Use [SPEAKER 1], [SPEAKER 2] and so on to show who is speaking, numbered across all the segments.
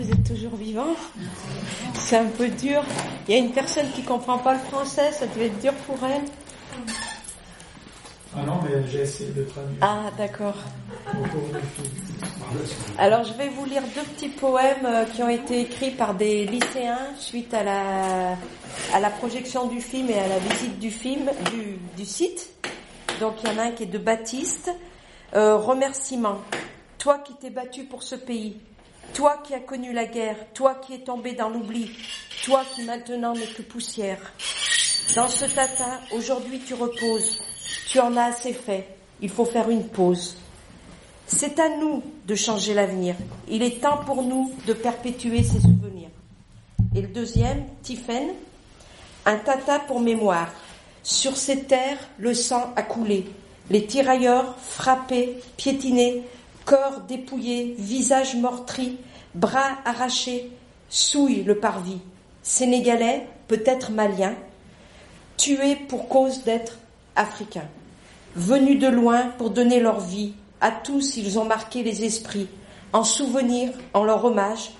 [SPEAKER 1] vous êtes toujours vivant. C'est un peu dur. Il y a une personne qui comprend pas le français, ça devait être dur pour elle.
[SPEAKER 2] Ah non, mais j'ai essayé de traduire.
[SPEAKER 1] Ah, d'accord. Alors, je vais vous lire deux petits poèmes euh, qui ont été écrits par des lycéens suite à la, à la projection du film et à la visite du film, du, du site. Donc, il y en a un qui est de Baptiste. Euh, remerciement. Toi qui t'es battu pour ce pays, toi qui as connu la guerre, toi qui es tombé dans l'oubli, toi qui maintenant n'es que poussière. Dans ce tata, aujourd'hui tu reposes, tu en as assez fait, il faut faire une pause. C'est à nous de changer l'avenir, il est temps pour nous de perpétuer ces souvenirs. Et le deuxième, Tiffen, un tata pour mémoire. Sur ces terres, le sang a coulé. Les tirailleurs frappés, piétinés, corps dépouillés, visage meurtri, bras arrachés, souillent le parvis. Sénégalais, peut-être maliens, tués pour cause d'être africains. Venus de loin pour donner leur vie, à tous ils ont marqué les esprits, en souvenir, en leur hommage,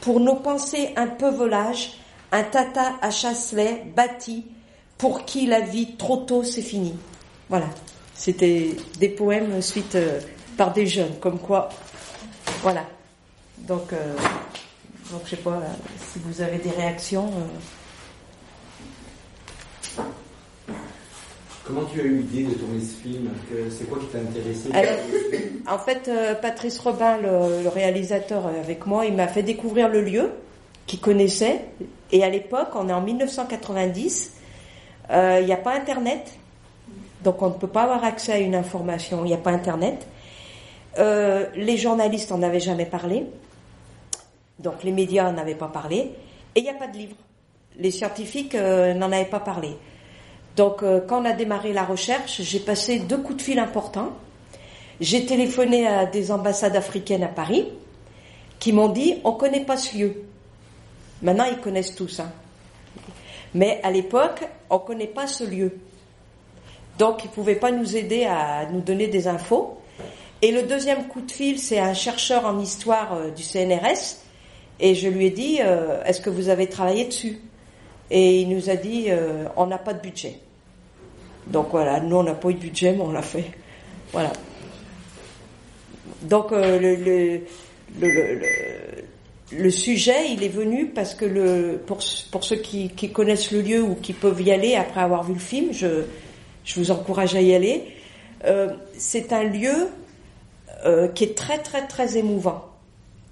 [SPEAKER 1] pour nos pensées un peu volage, un tata à Chasselet bâti, pour qui la vie trop tôt s'est finie. Voilà, c'était des poèmes suite euh, par des jeunes, comme quoi, voilà. Donc, euh, donc je sais pas si vous avez des réactions.
[SPEAKER 3] euh. Comment tu as eu l'idée de tourner ce film? C'est quoi qui t'a intéressé?
[SPEAKER 1] Alors, en fait, euh, Patrice Robin, le, le réalisateur euh, avec moi, il m'a fait découvrir le lieu qu'il connaissait. Et à l'époque, on est en 1990, euh, il n'y a pas Internet, donc on ne peut pas avoir accès à une information. Il n'y a pas Internet. Euh, les journalistes n'en avaient jamais parlé, donc les médias n'en avaient pas parlé, et il n'y a pas de livre. Les scientifiques euh, n'en avaient pas parlé. Donc, euh, quand on a démarré la recherche, j'ai passé deux coups de fil importants. J'ai téléphoné à des ambassades africaines à Paris qui m'ont dit on ne connaît pas ce lieu. Maintenant, ils connaissent tout ça. Mais à l'époque, on ne connaît pas ce lieu. Donc, ils ne pouvaient pas nous aider à nous donner des infos. Et le deuxième coup de fil, c'est un chercheur en histoire euh, du CNRS. Et je lui ai dit euh, est-ce que vous avez travaillé dessus? Et il nous a dit euh, on n'a pas de budget. Donc voilà, nous on n'a pas eu de budget, mais on l'a fait. Voilà. Donc le, sujet, il est venu parce que pour, pour ceux qui, qui connaissent le lieu ou qui peuvent y aller après avoir vu le film, je, je vous encourage à y aller. C'est un lieu euh, qui est très très très émouvant.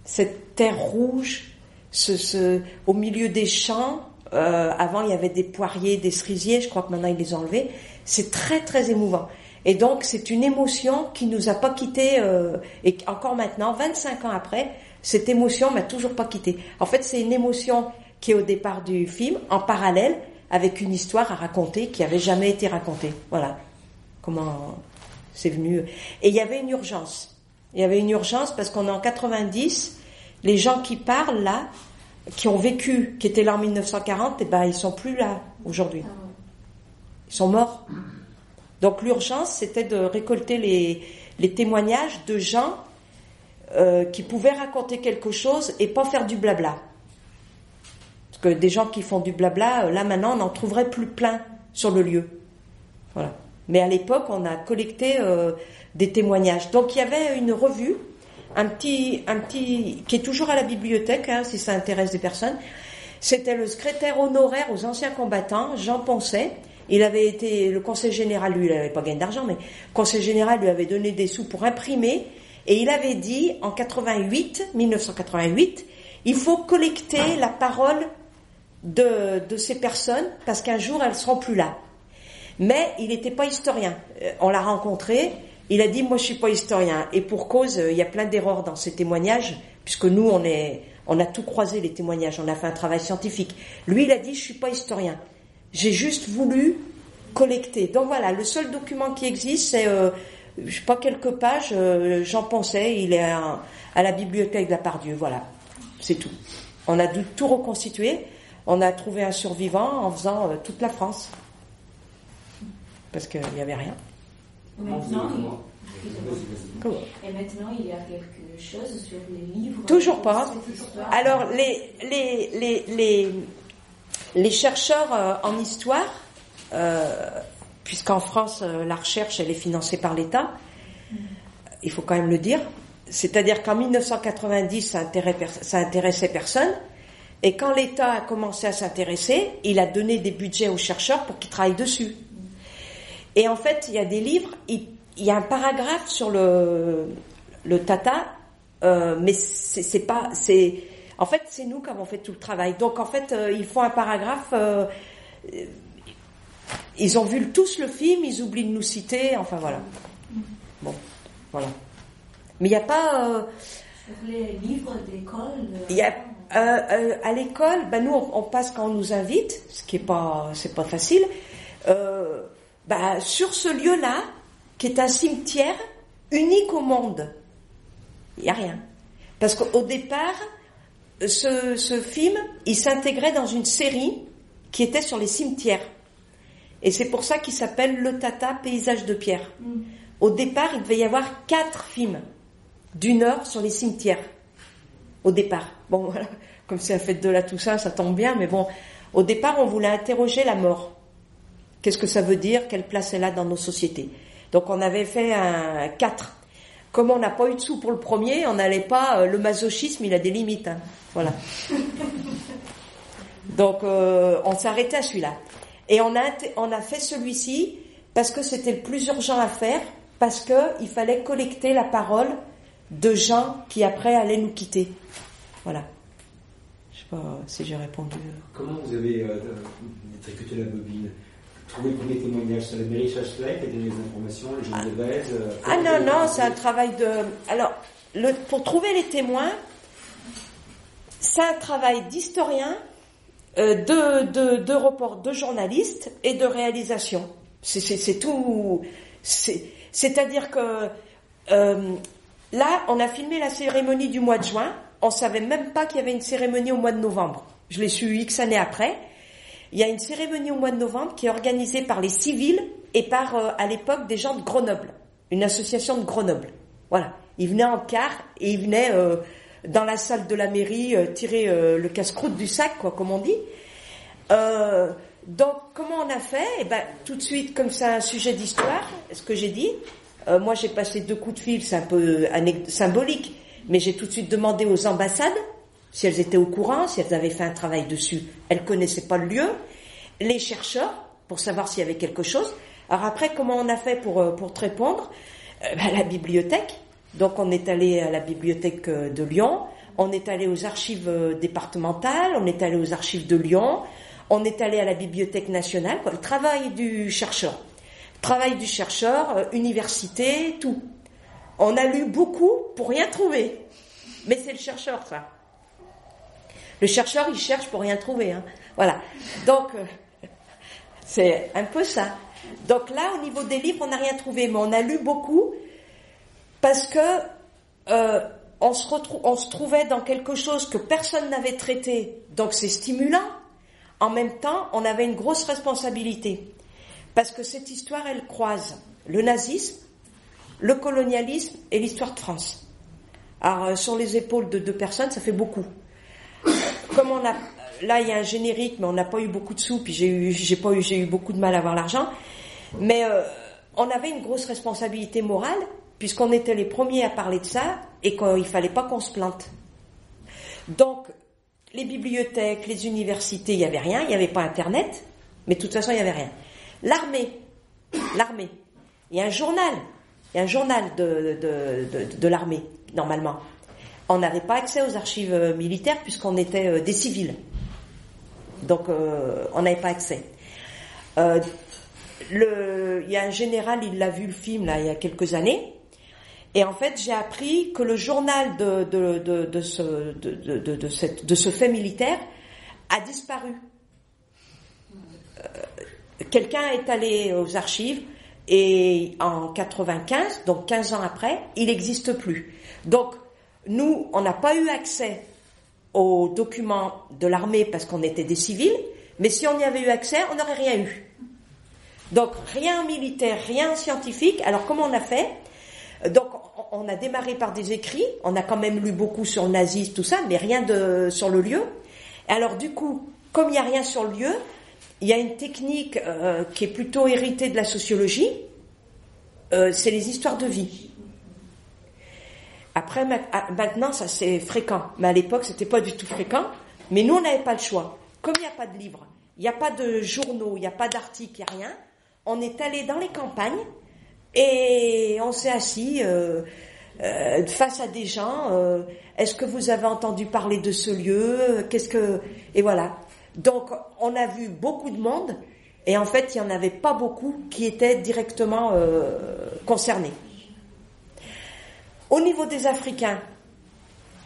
[SPEAKER 1] Cette terre rouge, ce, ce, au milieu des champs, euh, avant il y avait des poiriers, des cerisiers, je crois que maintenant ils les ont enlevés. C'est très très émouvant. Et donc c'est une émotion qui nous a pas quitté euh, et encore maintenant, 25 ans après, cette émotion m'a toujours pas quitté. En fait, c'est une émotion qui est au départ du film, en parallèle avec une histoire à raconter qui avait jamais été racontée. Voilà comment c'est venu. Et il y avait une urgence. Il y avait une urgence parce qu'on est en 90, les gens qui parlent là, qui ont vécu, qui étaient là en 1940, eh ben ils sont plus là aujourd'hui. Ils sont morts. Donc l'urgence, c'était de récolter les, les témoignages de gens euh, qui pouvaient raconter quelque chose et pas faire du blabla. Parce que des gens qui font du blabla, euh, là maintenant, on n'en trouverait plus plein sur le lieu. Voilà. Mais à l'époque, on a collecté euh, des témoignages. Donc il y avait une revue, un petit, un petit, qui est toujours à la bibliothèque, hein, si ça intéresse des personnes. C'était le secrétaire honoraire aux anciens combattants, Jean Poncet. Il avait été, le conseil général, lui, il n'avait pas gagné d'argent, mais le conseil général lui avait donné des sous pour imprimer. Et il avait dit, en 88, 1988, il faut collecter la parole de, de ces personnes parce qu'un jour elles seront plus là. Mais il n'était pas historien. Euh, On l'a rencontré, il a dit moi je suis pas historien et pour cause euh, il y a plein d'erreurs dans ces témoignages puisque nous on est on a tout croisé les témoignages, on a fait un travail scientifique. Lui il a dit je suis pas historien. J'ai juste voulu collecter. Donc voilà, le seul document qui existe c'est euh, je sais pas quelques pages, euh, j'en pensais, il est à, la bibliothèque de la Pardieu, voilà. C'est tout. On a dû tout reconstituer. On a trouvé un survivant en faisant euh, toute la France. Parce qu'il n'y avait rien.
[SPEAKER 4] Maintenant, Et maintenant, il y a quelque chose sur les livres.
[SPEAKER 1] Toujours pas. Alors, les, les, les, les, les chercheurs euh, en histoire, euh, puisqu'en France, euh, la recherche, elle est financée par l'État, il faut quand même le dire, c'est-à-dire qu'en 1990, ça, ça intéressait personne, et quand l'État a commencé à s'intéresser, il a donné des budgets aux chercheurs pour qu'ils travaillent dessus. Et en fait, il y a des livres, il, y a un paragraphe sur le, le Tata, euh, mais c'est pas, c'est, en fait, c'est nous qui avons fait tout le travail. Donc, en fait, euh, ils font un paragraphe. Euh, ils ont vu tous le film, ils oublient de nous citer. Enfin, voilà. Bon, voilà. Mais il n'y a pas.
[SPEAKER 4] Euh, sur les livres d'école.
[SPEAKER 1] Il y a euh, à l'école, ben nous on, passe quand on nous invite, ce qui est pas c'est pas facile. Euh, ben, sur ce lieu-là, qui est un cimetière unique au monde, il y a rien. Parce qu'au départ, ce, ce film, il s'intégrait dans une série qui était sur les cimetières. Et c'est pour ça qu'il s'appelle Le Tata Paysage de pierre. Mm. Au départ, il devait y avoir quatre films d'une heure sur les cimetières. Au départ. Bon, voilà. Comme c'est la fête de la Toussaint, ça tombe bien, mais bon. Au départ, on voulait interroger la mort. Qu'est-ce que ça veut dire? Quelle place elle a dans nos sociétés? Donc on avait fait un quatre. Comme on n'a pas eu de sous pour le premier, on n'allait pas. Euh, le masochisme, il a des limites. Hein. Voilà. Donc euh, on s'est arrêté à celui-là. Et on a, on a fait celui-ci parce que c'était le plus urgent à faire, parce qu'il fallait collecter la parole de gens qui après allaient nous quitter. Voilà. Je sais pas si j'ai répondu.
[SPEAKER 3] Comment vous avez euh, tricoté la bobine? Trouvé le premier témoignage sur qui a donné les informations, les gens de Vèze
[SPEAKER 1] euh, Ah non, non, c'est un travail de. Alors, le, pour trouver les témoins, c'est un travail d'historien, euh, de, de, de report, de journaliste et de réalisation. C'est tout. C'est-à-dire que euh, Là, on a filmé la cérémonie du mois de juin. On savait même pas qu'il y avait une cérémonie au mois de novembre. Je l'ai su X années après. Il y a une cérémonie au mois de novembre qui est organisée par les civils et par, euh, à l'époque, des gens de Grenoble. Une association de Grenoble. Voilà. Ils venaient en car et ils venaient euh, dans la salle de la mairie euh, tirer le casse-croûte du sac, quoi, comme on dit. donc, comment on a fait? Eh ben, tout de suite, comme c'est un sujet d'histoire, ce que j'ai dit, moi, j'ai passé deux coups de fil, c'est un peu symbolique, mais j'ai tout de suite demandé aux ambassades si elles étaient au courant, si elles avaient fait un travail dessus. Elles connaissaient pas le lieu. Les chercheurs, pour savoir s'il y avait quelque chose. Alors après, comment on a fait pour, euh, pour te répondre? Euh, bah, La bibliothèque. Donc on est allé à la bibliothèque de Lyon, on est allé aux archives départementales, on est allé aux archives de Lyon, on est allé à la bibliothèque nationale, quoi, le travail du chercheur. Travail du chercheur, euh, université, tout. On a lu beaucoup pour rien trouver. Mais c'est le chercheur, ça. Le chercheur, il cherche pour rien trouver. Hein. Voilà. Donc, euh, c'est un peu ça. Donc là, au niveau des livres, on n'a rien trouvé, mais on a lu beaucoup parce que euh, on, se trouvait dans quelque chose que personne n'avait traité, donc c'est stimulant. En même temps, on avait une grosse responsabilité. Parce que cette histoire, elle croise le nazisme, le colonialisme et l'histoire de France. Alors, euh, sur les épaules de deux personnes, ça fait beaucoup. Comme on a, là, il y a un générique, mais on n'a pas eu beaucoup de sous, puis j'ai eu, j'ai pas eu, j'ai eu beaucoup de mal à avoir l'argent. Mais euh, on avait une grosse responsabilité morale, puisqu'on était les premiers à parler de ça, et qu'il fallait pas qu'on se plante. Donc, les bibliothèques, les universités, il n'y avait rien, il n'y avait pas Internet, mais de toute façon, il n'y avait rien. L'armée, l'armée. Il y a un journal, il y a un journal de, de, de, l'armée, normalement. On n'avait pas accès aux archives euh, militaires puisqu'on était euh, des civils. Donc euh, on n'avait pas accès. il y a un général, il l'a vu le film là il y a quelques années. Et en fait, j'ai appris que le journal de, de, de, ce, de, cette, de ce fait militaire a disparu quelqu'un est allé aux archives et en 95, donc 15 ans après, il n'existe plus. Donc, nous, on n'a pas eu accès aux documents de l'armée parce qu'on était des civils, mais si on y avait eu accès, on n'aurait rien eu. Donc, rien militaire, rien scientifique. Alors, comment on a fait? Donc on a démarré par des écrits, on a quand même lu beaucoup sur le nazisme, tout ça, mais rien de sur le lieu. Alors du coup, comme il n'y a rien sur le lieu, il y a une technique euh, qui est plutôt héritée de la sociologie, euh, c'est les histoires de vie. Après, ah, maintenant, ça c'est fréquent, mais à l'époque, c'était pas du tout fréquent. Mais nous, on n'avait pas le choix. Comme il n'y a pas de livres, il n'y a pas de journaux, il n'y a pas d'articles, il n'y a rien, on est allé dans les campagnes et on s'est assis euh, euh, face à des gens. Euh, Est-ce que vous avez entendu parler de ce lieu Qu'est-ce que et voilà. Donc on a vu beaucoup de monde et en fait il n'y en avait pas beaucoup qui étaient directement euh, concernés. Au niveau des Africains,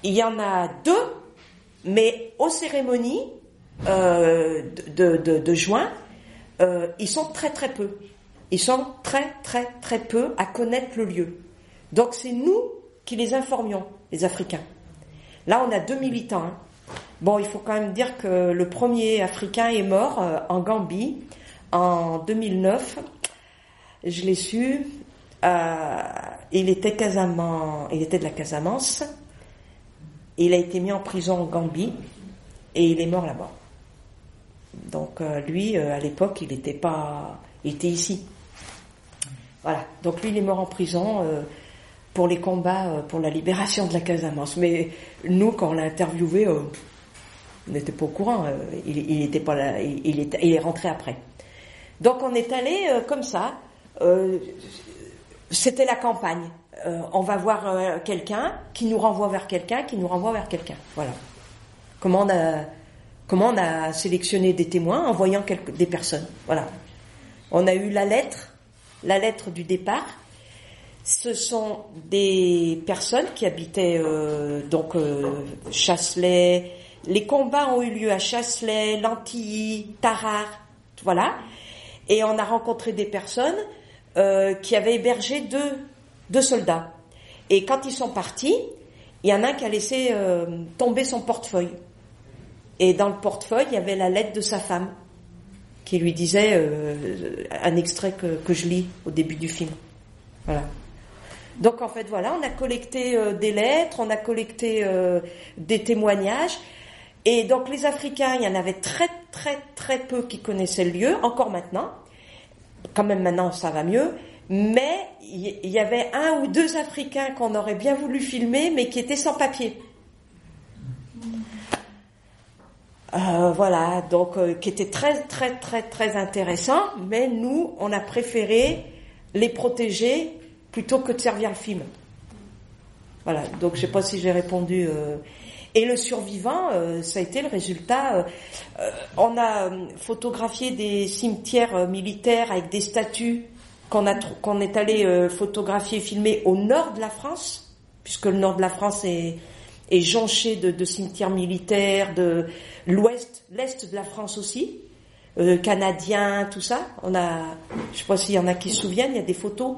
[SPEAKER 1] il y en a deux, mais aux cérémonies euh, de, juin, euh, ils sont très très peu. Ils sont très très très peu à connaître le lieu. Donc c'est nous qui les informions, les Africains. Là, on a deux militants. Hein. Bon, il faut quand même dire que le premier Africain est mort euh, en Gambie en 2009. Je l'ai su. Euh, il était il était de la Casamance. Il a été mis en prison en Gambie et il est mort là-bas. Donc euh, lui, euh, à l'époque, il n'était pas, il était ici. Voilà. Donc lui, il est mort en prison pour les combats pour la libération de la Casamance. Mais nous, quand on l'a interviewé, on n'était pas au courant. il, était pas là. Il, est, il, est, rentré après. Donc on est allé comme ça. C'était la campagne. on va voir quelqu'un qui nous renvoie vers quelqu'un, qui nous renvoie vers quelqu'un. Voilà. Comment on a sélectionné des témoins en voyant des personnes. Voilà. On a eu la lettre, la lettre du départ. Ce sont des personnes qui habitaient euh, donc euh, Chasselet. Les combats ont eu lieu à Chasselet, Lantilly, Tarare, voilà. Et on a rencontré des personnes euh, qui avaient hébergé deux, deux soldats. Et quand ils sont partis, il y en a un qui a laissé euh, tomber son portefeuille. Et dans le portefeuille, il y avait la lettre de sa femme qui lui disait euh, un extrait que, que, je lis au début du film. Voilà. Donc en fait voilà, on a collecté euh, des lettres, on a collecté euh, des témoignages. Et donc les Africains, il y en avait très très très peu qui connaissaient le lieu, encore maintenant. Quand même maintenant ça va mieux. Mais il y avait un ou deux Africains qu'on aurait bien voulu filmer, mais qui étaient sans papier. Euh, voilà, donc euh, qui était très très très très intéressant, mais nous, on a préféré les protéger plutôt que de servir le film. Voilà, donc je sais pas si j'ai répondu. Euh... Et le survivant, euh, ça a été le résultat. Euh, on a photographié des cimetières militaires avec des statues qu'on qu'on est allé photographier, filmer au nord de la France, puisque le nord de la France est jonché de, cimetières militaires, de l'ouest, l'est de la France aussi, euh, canadiens, tout ça. On a, je sais pas s'il y en a qui se souviennent, il y a des photos.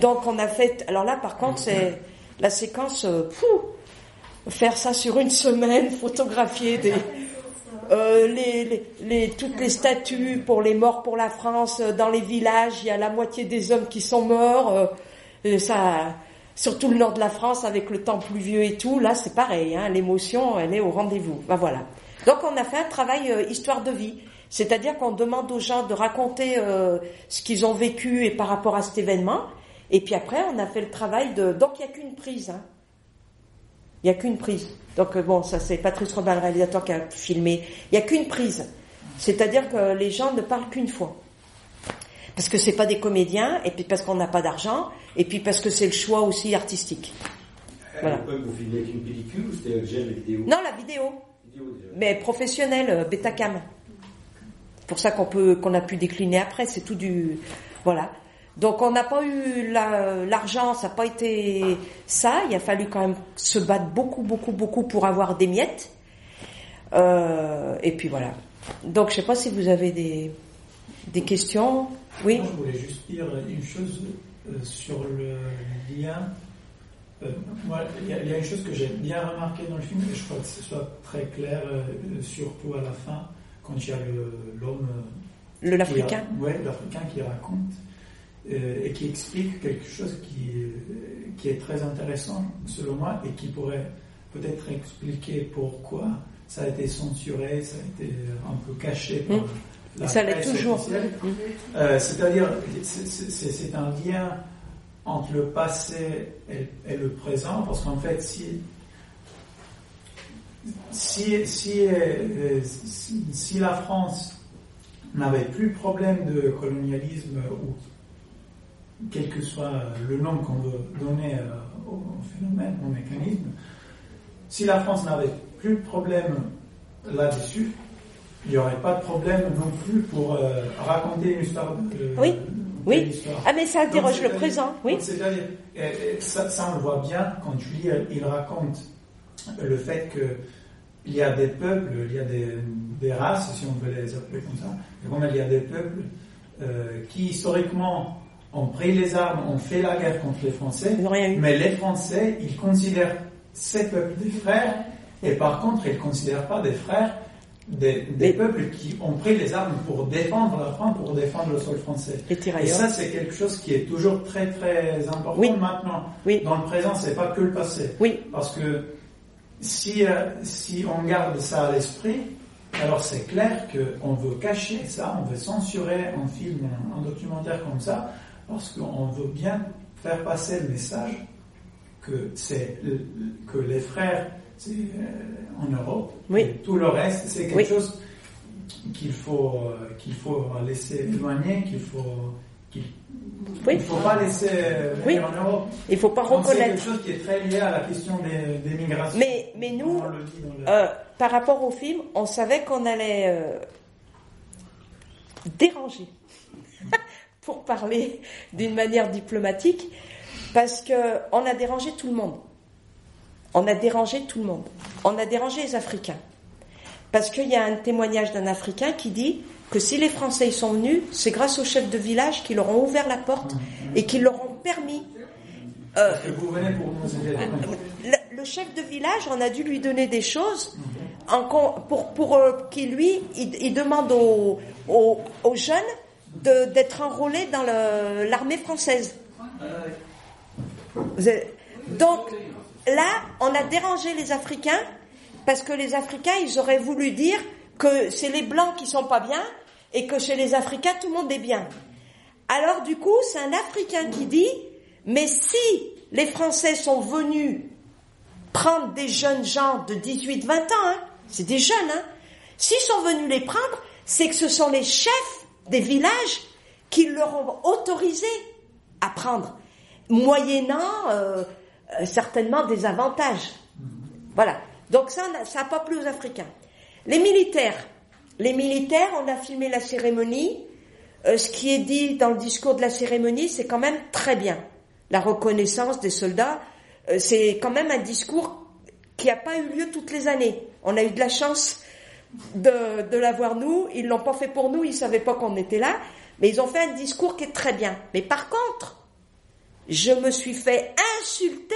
[SPEAKER 1] Donc on a fait. Alors là, par contre, c'est la séquence. Euh, faire ça sur une semaine, photographier des, euh, les, les, les, toutes les statues pour les morts pour la France dans les villages. Il y a la moitié des hommes qui sont morts. Euh, ça surtout le nord de la France avec le temps pluvieux et tout, là c'est pareil, hein, l'émotion elle est au rendez-vous. Ben voilà. Donc on a fait un travail euh, histoire de vie, c'est-à-dire qu'on demande aux gens de raconter euh, ce qu'ils ont vécu et par rapport à cet événement, et puis après on a fait le travail de... Donc il n'y a qu'une prise. Hein. Il n'y a qu'une prise. Donc euh, bon, ça c'est Patrice Robin, le réalisateur, qui a filmé. Il n'y a qu'une prise. C'est-à-dire que les gens ne parlent qu'une fois parce que c'est pas des comédiens, et puis parce qu'on n'a pas d'argent, et puis parce que c'est le choix aussi artistique.
[SPEAKER 3] Voilà. vous filmez avec une pellicule ou c'était déjà la vidéo
[SPEAKER 1] Non, la vidéo. vidéo Mais professionnelle, euh, Betacam. C'est pour ça qu'on peut, qu'on a pu décliner après. C'est tout du, voilà. Donc on n'a pas eu l'argent, ça n'a pas été ça. Il a fallu quand même se battre beaucoup, beaucoup, beaucoup pour avoir des miettes. Euh, et puis voilà. Donc je sais pas si vous avez des des questions Oui
[SPEAKER 2] Je voulais juste dire une chose euh, sur le lien. Euh, moi, il y, y, a une chose que j'ai bien remarqué dans le film, et je crois que ce soit très clair, euh, surtout à la fin, quand il y a l'homme.
[SPEAKER 1] Le l'Africain
[SPEAKER 2] Oui, l'Africain qui raconte. Euh, et qui explique quelque chose qui, euh, qui est très intéressant selon moi et qui pourrait peut-être expliquer pourquoi ça a été censuré, ça a été un peu caché par la
[SPEAKER 1] Ça l'est
[SPEAKER 2] presse
[SPEAKER 1] toujours.
[SPEAKER 2] officielle. Euh, C'est-à-dire, c'est- un lien entre le passé et, et le présent, parce qu'en fait, si, si, si, si, si la France n'avait plus problème de colonialisme ou quel que soit le nom qu'on veut donner euh, au phénomène, au mécanisme, si la France n'avait plus de problème là-dessus, il n'y aurait pas de problème non plus pour euh, raconter une histoire de,
[SPEAKER 1] Oui,
[SPEAKER 2] de
[SPEAKER 1] oui. Ah mais ça interroge le présent, oui.
[SPEAKER 2] C'est-à-dire, ça, ça, on le voit bien quand tu lis, il raconte le fait que il y a des peuples, il y a des, des races, si on veut les appeler comme ça, et bon, il y a des peuples euh, qui historiquement ont pris les armes, ont fait la guerre contre les Français, mais les Français, ils considèrent ces peuples des frères, et par contre, ils ne considèrent pas des frères des, des
[SPEAKER 1] Les-
[SPEAKER 2] peuples qui ont pris les armes pour défendre la France, pour défendre le sol français. Et ça, c'est quelque chose qui est toujours très très important
[SPEAKER 1] Oui.
[SPEAKER 2] maintenant.
[SPEAKER 1] Oui.
[SPEAKER 2] Dans le présent, c'est pas que le passé.
[SPEAKER 1] Oui,
[SPEAKER 2] Parce que si, euh, si on garde ça à l'esprit, alors c'est clair qu'on veut cacher ça, on veut censurer un film, un, un documentaire comme ça, parce qu'on veut bien faire passer le message que c'est que les frères c'est, euh, en Europe,
[SPEAKER 1] Oui.
[SPEAKER 2] et tout le reste, c'est quelque
[SPEAKER 1] Oui.
[SPEAKER 2] chose qu'il faut euh, qu'il faut laisser éloigner, qu'il faut qu'il
[SPEAKER 1] Oui.
[SPEAKER 2] il faut pas laisser euh,
[SPEAKER 1] Oui.
[SPEAKER 2] en Europe.
[SPEAKER 1] il faut pas
[SPEAKER 2] Donc, C'est quelque
[SPEAKER 1] reconnaître.
[SPEAKER 2] chose qui est très lié à la question des, des migrations.
[SPEAKER 1] Mais, mais nous, euh, par rapport au film, on savait qu'on allait euh, déranger, pour parler d'une manière diplomatique, parce que on a dérangé tout le monde. On a dérangé tout le monde. On a dérangé les Africains. Parce qu'il y a un témoignage d'un Africain qui dit que si les Français y sont venus, c'est grâce aux chefs de village qui leur ont ouvert la porte et qui leur ont permis euh, le, le chef de village, on a dû lui donner des choses en pour, pour euh, qu'il lui, il, il demande aux, aux, aux jeunes d'être enrôlés dans l'armée française. Donc là, on a dérangé les Africains parce que les Africains, ils auraient voulu dire que c'est les Blancs qui sont pas bien et que chez les Africains, tout le monde est bien. Alors du coup, c'est un Africain qui dit, mais si les Français sont venus prendre des jeunes gens de 18-20 ans, hein, c'est des jeunes, hein, s'ils sont venus les prendre, c'est que ce sont les chefs des villages qui leur ont autorisé à prendre, moyennant euh, euh, certainement des avantages. Voilà. Donc ça, ça n'a pas plu aux Africains. Les militaires. Les militaires, on a filmé la cérémonie. Euh, ce qui est dit dans le discours de la cérémonie, c'est quand même très bien. La reconnaissance des soldats, c'est quand même un discours qui n'a pas eu lieu toutes les années. On a eu de la chance de, de l'avoir nous. Ils l'ont pas fait pour nous, ils savaient pas qu'on était là. Mais ils ont fait un discours qui est très bien. Mais par contre, je me suis fait insulter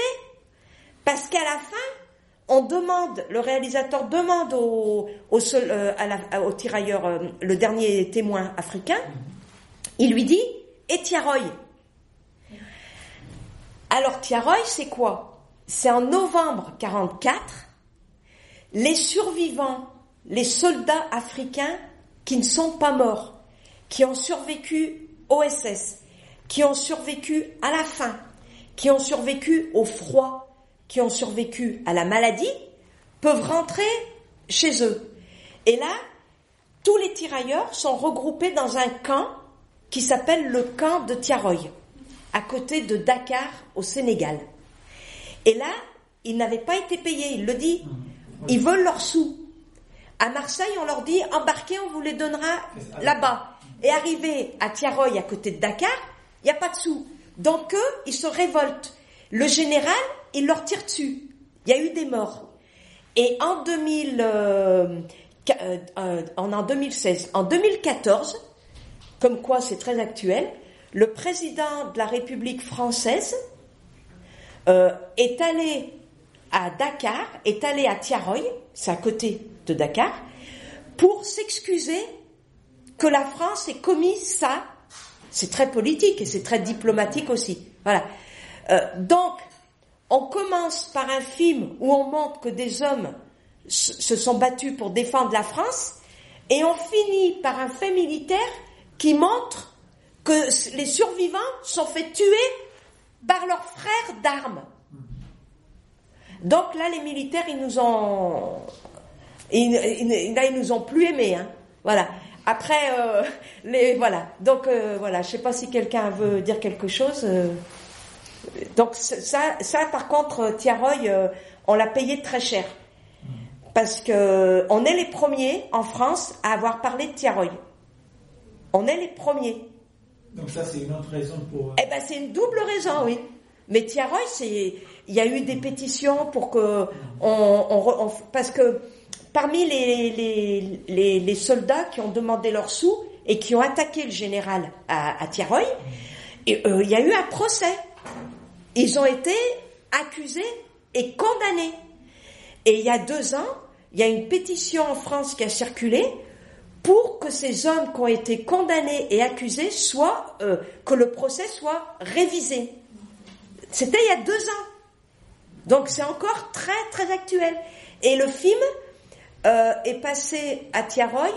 [SPEAKER 1] parce qu'à la fin, on demande, le réalisateur demande au, au, seul- euh, au tirailleur, euh, le dernier témoin africain, il lui dit, et Tiaroy Alors Tiaroy, c'est quoi? C'est en novembre 44, les survivants, les soldats africains qui ne sont pas morts, qui ont survécu au SS, qui ont survécu à la faim, qui ont survécu au froid, qui ont survécu à la maladie, peuvent rentrer chez eux. Et là, tous les tirailleurs sont regroupés dans un camp qui s'appelle le camp de Tiaroy, à côté de Dakar, au Sénégal. Et là, ils n'avaient pas été payés, il le dit. Ils veulent leurs sous. À Marseille, on leur dit embarquez, on vous les donnera là-bas. Et arrivé à Tiaroy, à côté de Dakar, il n'y a pas de sous. Donc eux, ils se révoltent. Le général, il leur tire dessus. Il y a eu des morts. Et en 2000, euh, euh, euh, en 2016, en 2014, comme quoi c'est très actuel, le président de la République française euh, est allé à Dakar, est allé à Tiaroy, c'est à côté de Dakar, pour s'excuser que la France ait commis ça, c'est très politique et c'est très diplomatique aussi. Voilà. Euh, donc, on commence par un film où on montre que des hommes se sont battus pour défendre la France, et on finit par un fait militaire qui montre que les survivants sont faits tuer par leurs frères d'armes. Donc là, les militaires, ils nous ont, ils, là, ils nous ont plus aimés, hein. Voilà. Après, euh, les, voilà. Donc euh, voilà. Je sais pas si quelqu'un veut dire quelque chose. Euh. donc ça, ça, par contre, Tiaroy, on l'a payé très cher parce que on est les premiers en France à avoir parlé de Tiaroy. On est les premiers.
[SPEAKER 2] Donc ça, c'est une autre raison pour.
[SPEAKER 1] Eh ben, c'est une double raison, oui. Mais Tiaroy, c'est, il y a eu des pétitions pour que on, parce que parmi les, les, les, soldats qui ont demandé leurs sous et qui ont attaqué le général à, à Tiaroy, et, euh, il y a eu un procès. Ils ont été accusés et condamnés. Et il y a deux ans, il y a une pétition en France qui a circulé pour que ces hommes qui ont été condamnés et accusés soient, euh, que le procès soit révisé. C'était il y a deux ans. Donc c'est encore très très actuel. Et le film euh, est passé à Tiaroy,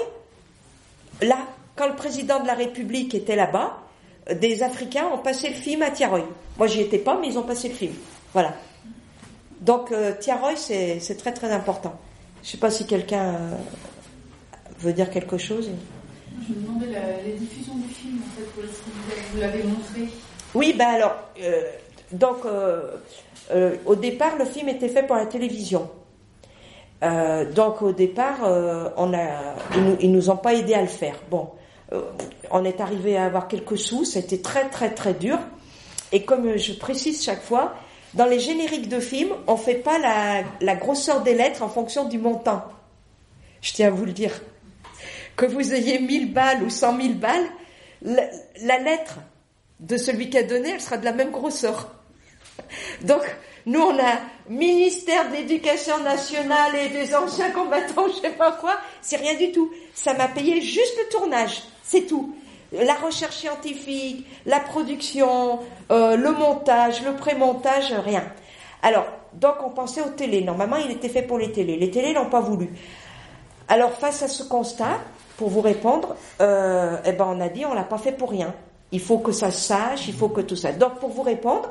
[SPEAKER 1] là, quand le président de la République était là-bas, des Africains ont passé le film à Tiaroy. Moi j'y étais pas, mais ils ont passé le film. Voilà. Donc euh, Tiaroy, c'est très très important. Je ne sais pas si quelqu'un euh, veut dire quelque chose.
[SPEAKER 5] Je me demandais la, les diffusions du film, en fait, vous l'avez montré.
[SPEAKER 1] Oui, ben alors, euh, donc, euh, au départ, le film était fait pour la télévision. Donc, au départ, on a, ils, nous, nous ont pas aidé à le faire. Bon, on est arrivé à avoir quelques sous, c'était très très très dur. Et comme je précise chaque fois, dans les génériques de films, on fait pas la, grosseur des lettres en fonction du montant. Je tiens à vous le dire. Que vous ayez 1000 balles ou 100 000 balles, la, lettre de celui qui a donné, elle sera de la même grosseur. Donc, nous, on a ministère de l'Éducation nationale et des anciens combattants, je sais pas quoi. C'est rien du tout. Ça m'a payé juste le tournage. C'est tout la recherche scientifique, la production, euh, le montage, le pré-montage, rien. Alors, donc on pensait aux télés. Normalement, il était fait pour les télés. Les télés n'ont pas voulu. Alors, face à ce constat, pour vous répondre, euh, eh ben, on a dit on l'a pas fait pour rien. Il faut que ça sache, il faut que tout ça. Donc, pour vous répondre,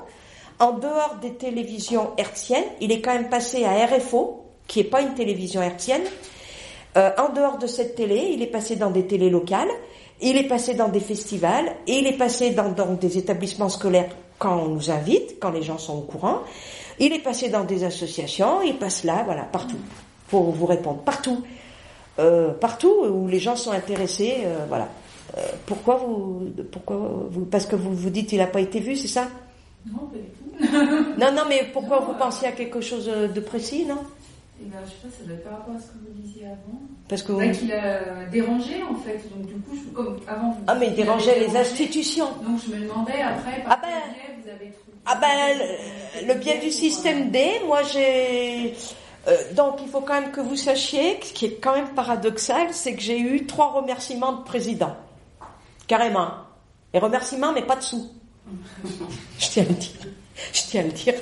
[SPEAKER 1] en dehors des télévisions hertziennes, il est quand même passé à RFO, qui est pas une télévision hertzienne. Euh, en dehors de cette télé, il est passé dans des télés locales. Il est passé dans des festivals, il est passé dans, des établissements scolaires quand on nous invite, quand les gens sont au courant. Il est passé dans des associations, il passe là, voilà, partout, pour vous répondre, partout. Euh, partout où les gens sont intéressés, euh, voilà. Pourquoi vous, pourquoi vous, parce que vous vous dites il n'a pas été vu, c'est ça?
[SPEAKER 5] non,
[SPEAKER 1] non, mais pourquoi vous pensiez à quelque chose de précis, non?
[SPEAKER 5] Eh ben, je sais pas, ça doit être par rapport à ce que vous disiez avant.
[SPEAKER 1] Parce que
[SPEAKER 5] vous... qu'il a dérangé en fait. Donc du coup, je, comme avant vous.
[SPEAKER 1] Ah mais il dérangeait les institutions.
[SPEAKER 5] Donc je me demandais après par
[SPEAKER 1] ah ben, biais vous avez trouvé. Ah ben le, biais du système D, moi j'ai. Euh, donc il faut quand même que vous sachiez, ce qui est quand même paradoxal, c'est que j'ai eu trois remerciements de président. Carrément. Les remerciements, mais pas de sous. je tiens à le dire. Je tiens à le dire.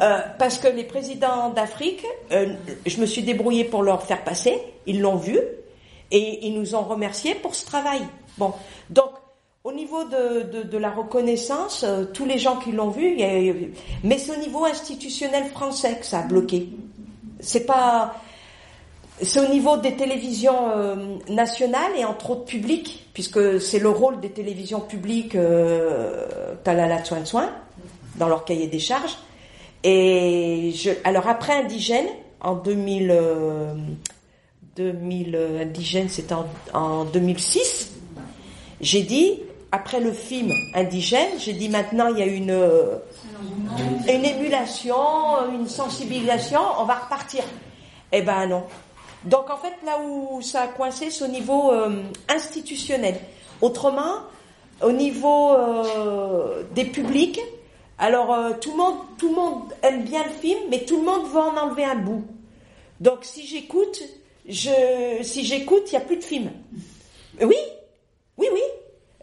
[SPEAKER 1] Euh, parce que les présidents d'Afrique, euh, je me suis débrouillée pour leur faire passer, ils l'ont vu, et ils nous ont remerciés pour ce travail. Bon, donc au niveau de, de, la reconnaissance, euh, tous les gens qui l'ont vu, mais c'est au niveau institutionnel français que ça a bloqué. C'est pas, c'est au niveau des télévisions nationales et entre autres publiques, puisque c'est le rôle des télévisions publiques, euh, talala soin soin, dans leur cahier des charges. Et alors après Indigène, en 2000, 2000 euh, Indigène, c'était en, 2006, j'ai dit, après le film Indigène, j'ai dit maintenant il y a une, euh, une émulation, une sensibilisation, on va repartir. Eh ben non. Donc en fait là où ça a coincé, c'est au niveau euh, institutionnel. Autrement, au niveau des publics, alors euh, tout le monde, aime bien le film, mais tout le monde veut en enlever un bout. Donc si j'écoute, si j'écoute, il y a plus de film. Oui, oui, oui.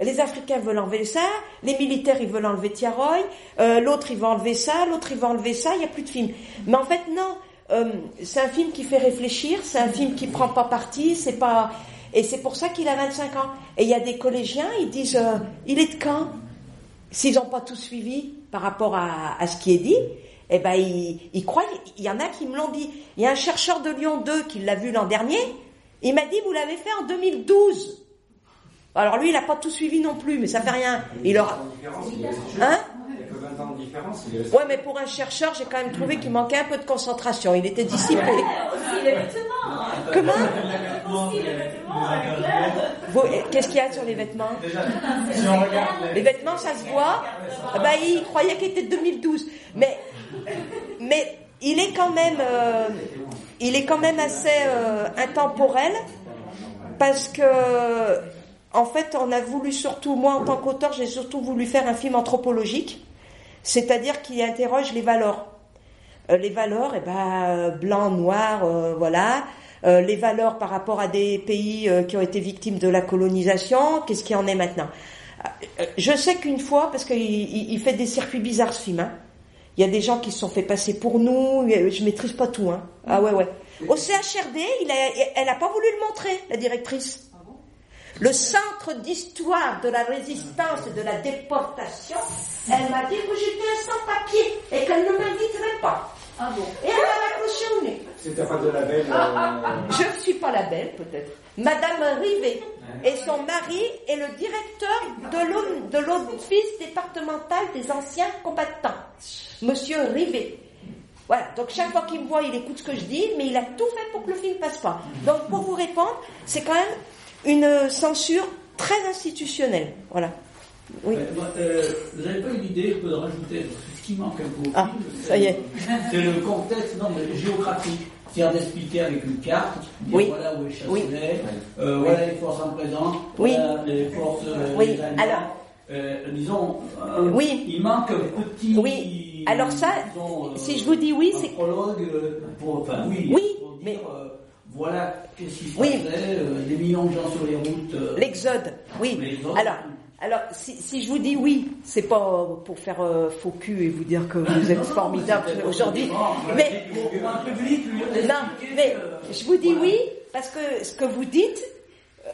[SPEAKER 1] Les Africains veulent enlever ça, les militaires ils veulent enlever Tiaroy, euh, l'autre il va enlever ça, l'autre il va enlever ça, il n'y a plus de film. Mais en fait non, euh, c'est un film qui fait réfléchir, c'est un film qui prend pas parti, c'est pas et c'est pour ça qu'il a 25 ans. Et il y a des collégiens, ils disent euh, il est de quand S'ils n'ont pas tout suivi par rapport à, à ce qui est dit, eh ben ils, ils croient. Il y en a qui me l'ont dit. Il y a un chercheur de Lyon 2 qui l'a vu l'an dernier. Il m'a dit vous l'avez fait en 2012. Alors lui, il n'a pas tout suivi non plus, mais ça fait rien. Il aura. Hein?
[SPEAKER 3] 20 ans de différence. il est resté-
[SPEAKER 1] Ouais, mais pour un chercheur, j'ai quand même trouvé qu'il manquait un peu de concentration. Il était dissipé. Comment. Vous- Qu'est-ce qu'il y a sur les vêtements Les vêtements, ça se voit. Ah bah, il croyait qu'il était de 2012. Mais, mais il est quand même, euh, il est quand même assez euh, intemporel parce que, en fait, on a voulu surtout, moi en tant qu'auteur, j'ai surtout voulu faire un film anthropologique, c'est-à-dire qui interroge les valeurs. Euh, les valeurs, eh ben, euh, blanc, noir, euh, voilà. Euh, les valeurs par rapport à des pays qui ont été victimes de la colonisation, qu'est-ce qui en est maintenant? Je sais qu'une fois, parce qu'il il, il fait des circuits bizarres ce film, hein. il y a des gens qui se sont fait passer pour nous, je maîtrise pas tout. Hein. Ah ouais, ouais. Au CHRD, il a, elle n'a pas voulu le montrer, la directrice. Le centre d'histoire de la résistance et de la déportation, elle m'a dit que j'étais un sans-papier et qu'elle ne m'inviterait pas.
[SPEAKER 4] Ah bon
[SPEAKER 1] Et elle m'a accroché au nez.
[SPEAKER 3] C'était pas de la belle. euh,
[SPEAKER 1] Je ne suis pas la belle, peut-être. Madame Rivet et son mari est le directeur de l'office départemental des anciens combattants, Monsieur Rivet. Voilà, donc chaque fois qu'il me voit, il écoute ce que je dis, mais il a tout fait pour que le film passe pas. Donc pour vous répondre, c'est quand même une censure très institutionnelle. Voilà. Oui.
[SPEAKER 6] Moi, euh, vous n'avez pas une idée, je peux rajouter, ce qui manque un peu
[SPEAKER 1] Ah, ça y est.
[SPEAKER 6] c'est le contexte non, mais géographique. C'est-à-dire d'expliquer avec une carte, dire
[SPEAKER 1] Oui.
[SPEAKER 6] voilà où est Chasselet,
[SPEAKER 1] Oui.
[SPEAKER 6] euh, voilà les forces en présence,
[SPEAKER 1] Oui.
[SPEAKER 6] voilà les forces euh,
[SPEAKER 1] Oui,
[SPEAKER 6] les
[SPEAKER 1] alors-
[SPEAKER 6] Euh, disons, euh,
[SPEAKER 1] Oui.
[SPEAKER 6] il manque un petit...
[SPEAKER 1] Oui. Alors ça,
[SPEAKER 6] disons, euh,
[SPEAKER 1] si je vous dis oui, c'est
[SPEAKER 6] prologue euh, pour, enfin oui,
[SPEAKER 1] Oui,
[SPEAKER 6] pour dire,
[SPEAKER 1] mais-
[SPEAKER 6] euh, voilà qu'est-ce qui se
[SPEAKER 1] Oui.
[SPEAKER 6] passait, euh, des millions de gens sur les routes. euh,
[SPEAKER 1] L'exode, oui. Alors, alors si, si je vous dis oui, c'est pas pour faire euh, faux cul et vous dire que vous êtes formidable aujourd'hui, mais non, mais je vous dis
[SPEAKER 6] voilà.
[SPEAKER 1] oui parce que ce que vous dites, euh,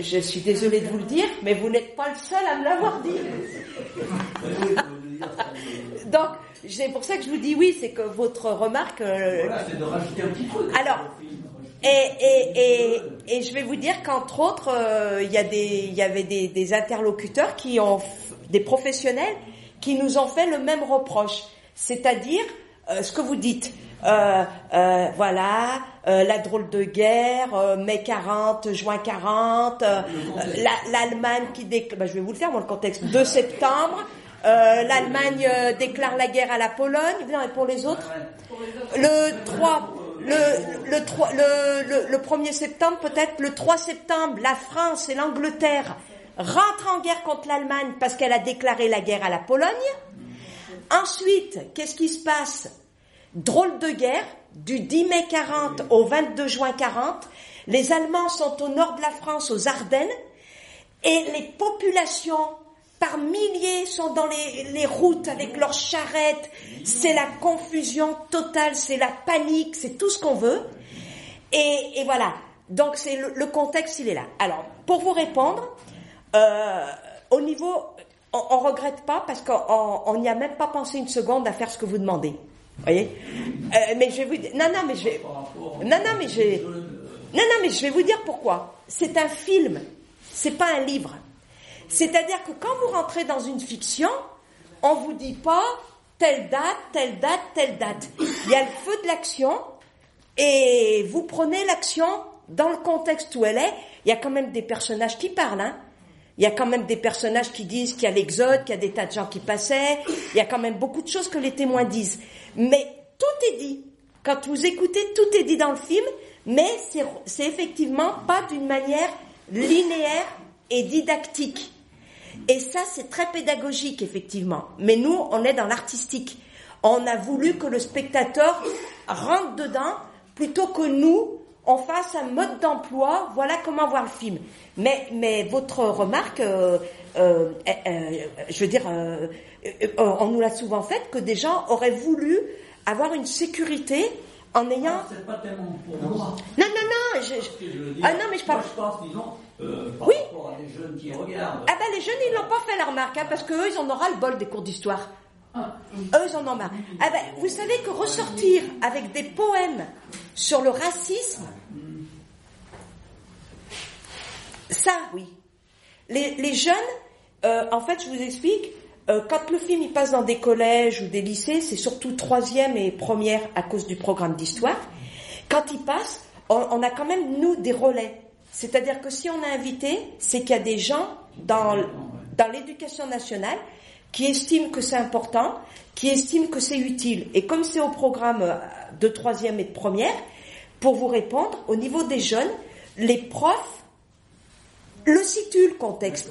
[SPEAKER 1] je suis désolée de vous le dire, mais vous n'êtes pas le seul à me l'avoir dit. Donc, c'est pour ça que je vous dis oui, c'est que votre remarque. euh,
[SPEAKER 6] Voilà, c'est de rajouter un petit truc.
[SPEAKER 1] Alors. Et, et, et, et je vais vous dire qu'entre autres, euh, il y, a des- il y avait des, des interlocuteurs qui ont, f- des professionnels qui nous ont fait le même reproche, c'est-à-dire euh, ce que vous dites. Euh, euh, voilà, euh, la drôle de guerre, euh, mai 40, juin 40, euh, la- l'Allemagne qui déclare, bah, je vais vous le faire moi le contexte, 2 septembre, euh, l'Allemagne euh, déclare la guerre à la Pologne, non, et pour les autres, le 3, le, le, 3, le, le, le 1er septembre, peut-être le 3 septembre, la France et l'Angleterre rentrent en guerre contre l'Allemagne parce qu'elle a déclaré la guerre à la Pologne. Ensuite, qu'est-ce qui se passe? Drôle de guerre, du 10 mai 40 au 22 juin 40. Les Allemands sont au nord de la France, aux Ardennes, et les populations par milliers sont dans les, routes avec leurs charrettes. C'est la confusion totale, c'est la panique, c'est tout ce qu'on veut. Et, voilà. Donc c'est le, contexte, il est là. Alors, pour vous répondre, euh, au niveau, on, on regrette pas parce qu'on on n'y a même pas pensé une seconde à faire ce que vous demandez. Voyez? Euh, Mais je vais vous dire, non, non, mais je non, non, mais je non, non, mais je vais vous dire pourquoi. C'est un film, c'est pas un livre. C'est-à-dire que quand vous rentrez dans une fiction, on vous dit pas telle date, telle date, telle date. Il y a le feu de l'action et vous prenez l'action dans le contexte où elle est. Il y a quand même des personnages qui parlent, hein. Il y a quand même des personnages qui disent qu'il y a l'exode, qu'il y a des tas de gens qui passaient. Il y a quand même beaucoup de choses que les témoins disent. Mais tout est dit. Quand vous écoutez, tout est dit dans le film, mais c'est- effectivement pas d'une manière linéaire et didactique. Et ça, c'est très pédagogique, effectivement. Mais nous, on est dans l'artistique. On a voulu que le spectateur rentre dedans plutôt que nous, on fasse un mode d'emploi, voilà comment voir le film. Mais, mais votre remarque, euh, euh, euh, euh, je veux dire, euh, on nous l'a souvent faite, que des gens auraient voulu avoir une sécurité en ayant...
[SPEAKER 6] Ah, C'est pas tellement pour moi.
[SPEAKER 1] Non, non, non, je- je-
[SPEAKER 6] Ce que je veux dire,
[SPEAKER 1] Ah non, mais je parle-
[SPEAKER 6] Moi, je pense, disons, euh, par
[SPEAKER 1] Oui.
[SPEAKER 6] rapport à des jeunes qui regardent.
[SPEAKER 1] Ah ben les jeunes ils l'ont pas fait la remarque hein, parce que eux ils en aura le bol des cours d'histoire.
[SPEAKER 5] Ah, oui.
[SPEAKER 1] Eux ils en ont marre. Ah ben vous savez que ressortir avec des poèmes sur le racisme, ça oui. Les, les jeunes, euh, en fait je vous explique, euh, quand le film il passe dans des collèges ou des lycées, c'est surtout troisième et première à cause du programme d'histoire. Quand il passe, on, on a quand même nous des relais. C'est-à-dire que si on a invité, c'est qu'il y a des gens dans, dans l'éducation nationale qui estiment que c'est important, qui estiment que c'est utile. Et comme c'est au programme euh, de troisième et de première, pour vous répondre, au niveau des jeunes, les profs le situent le contexte.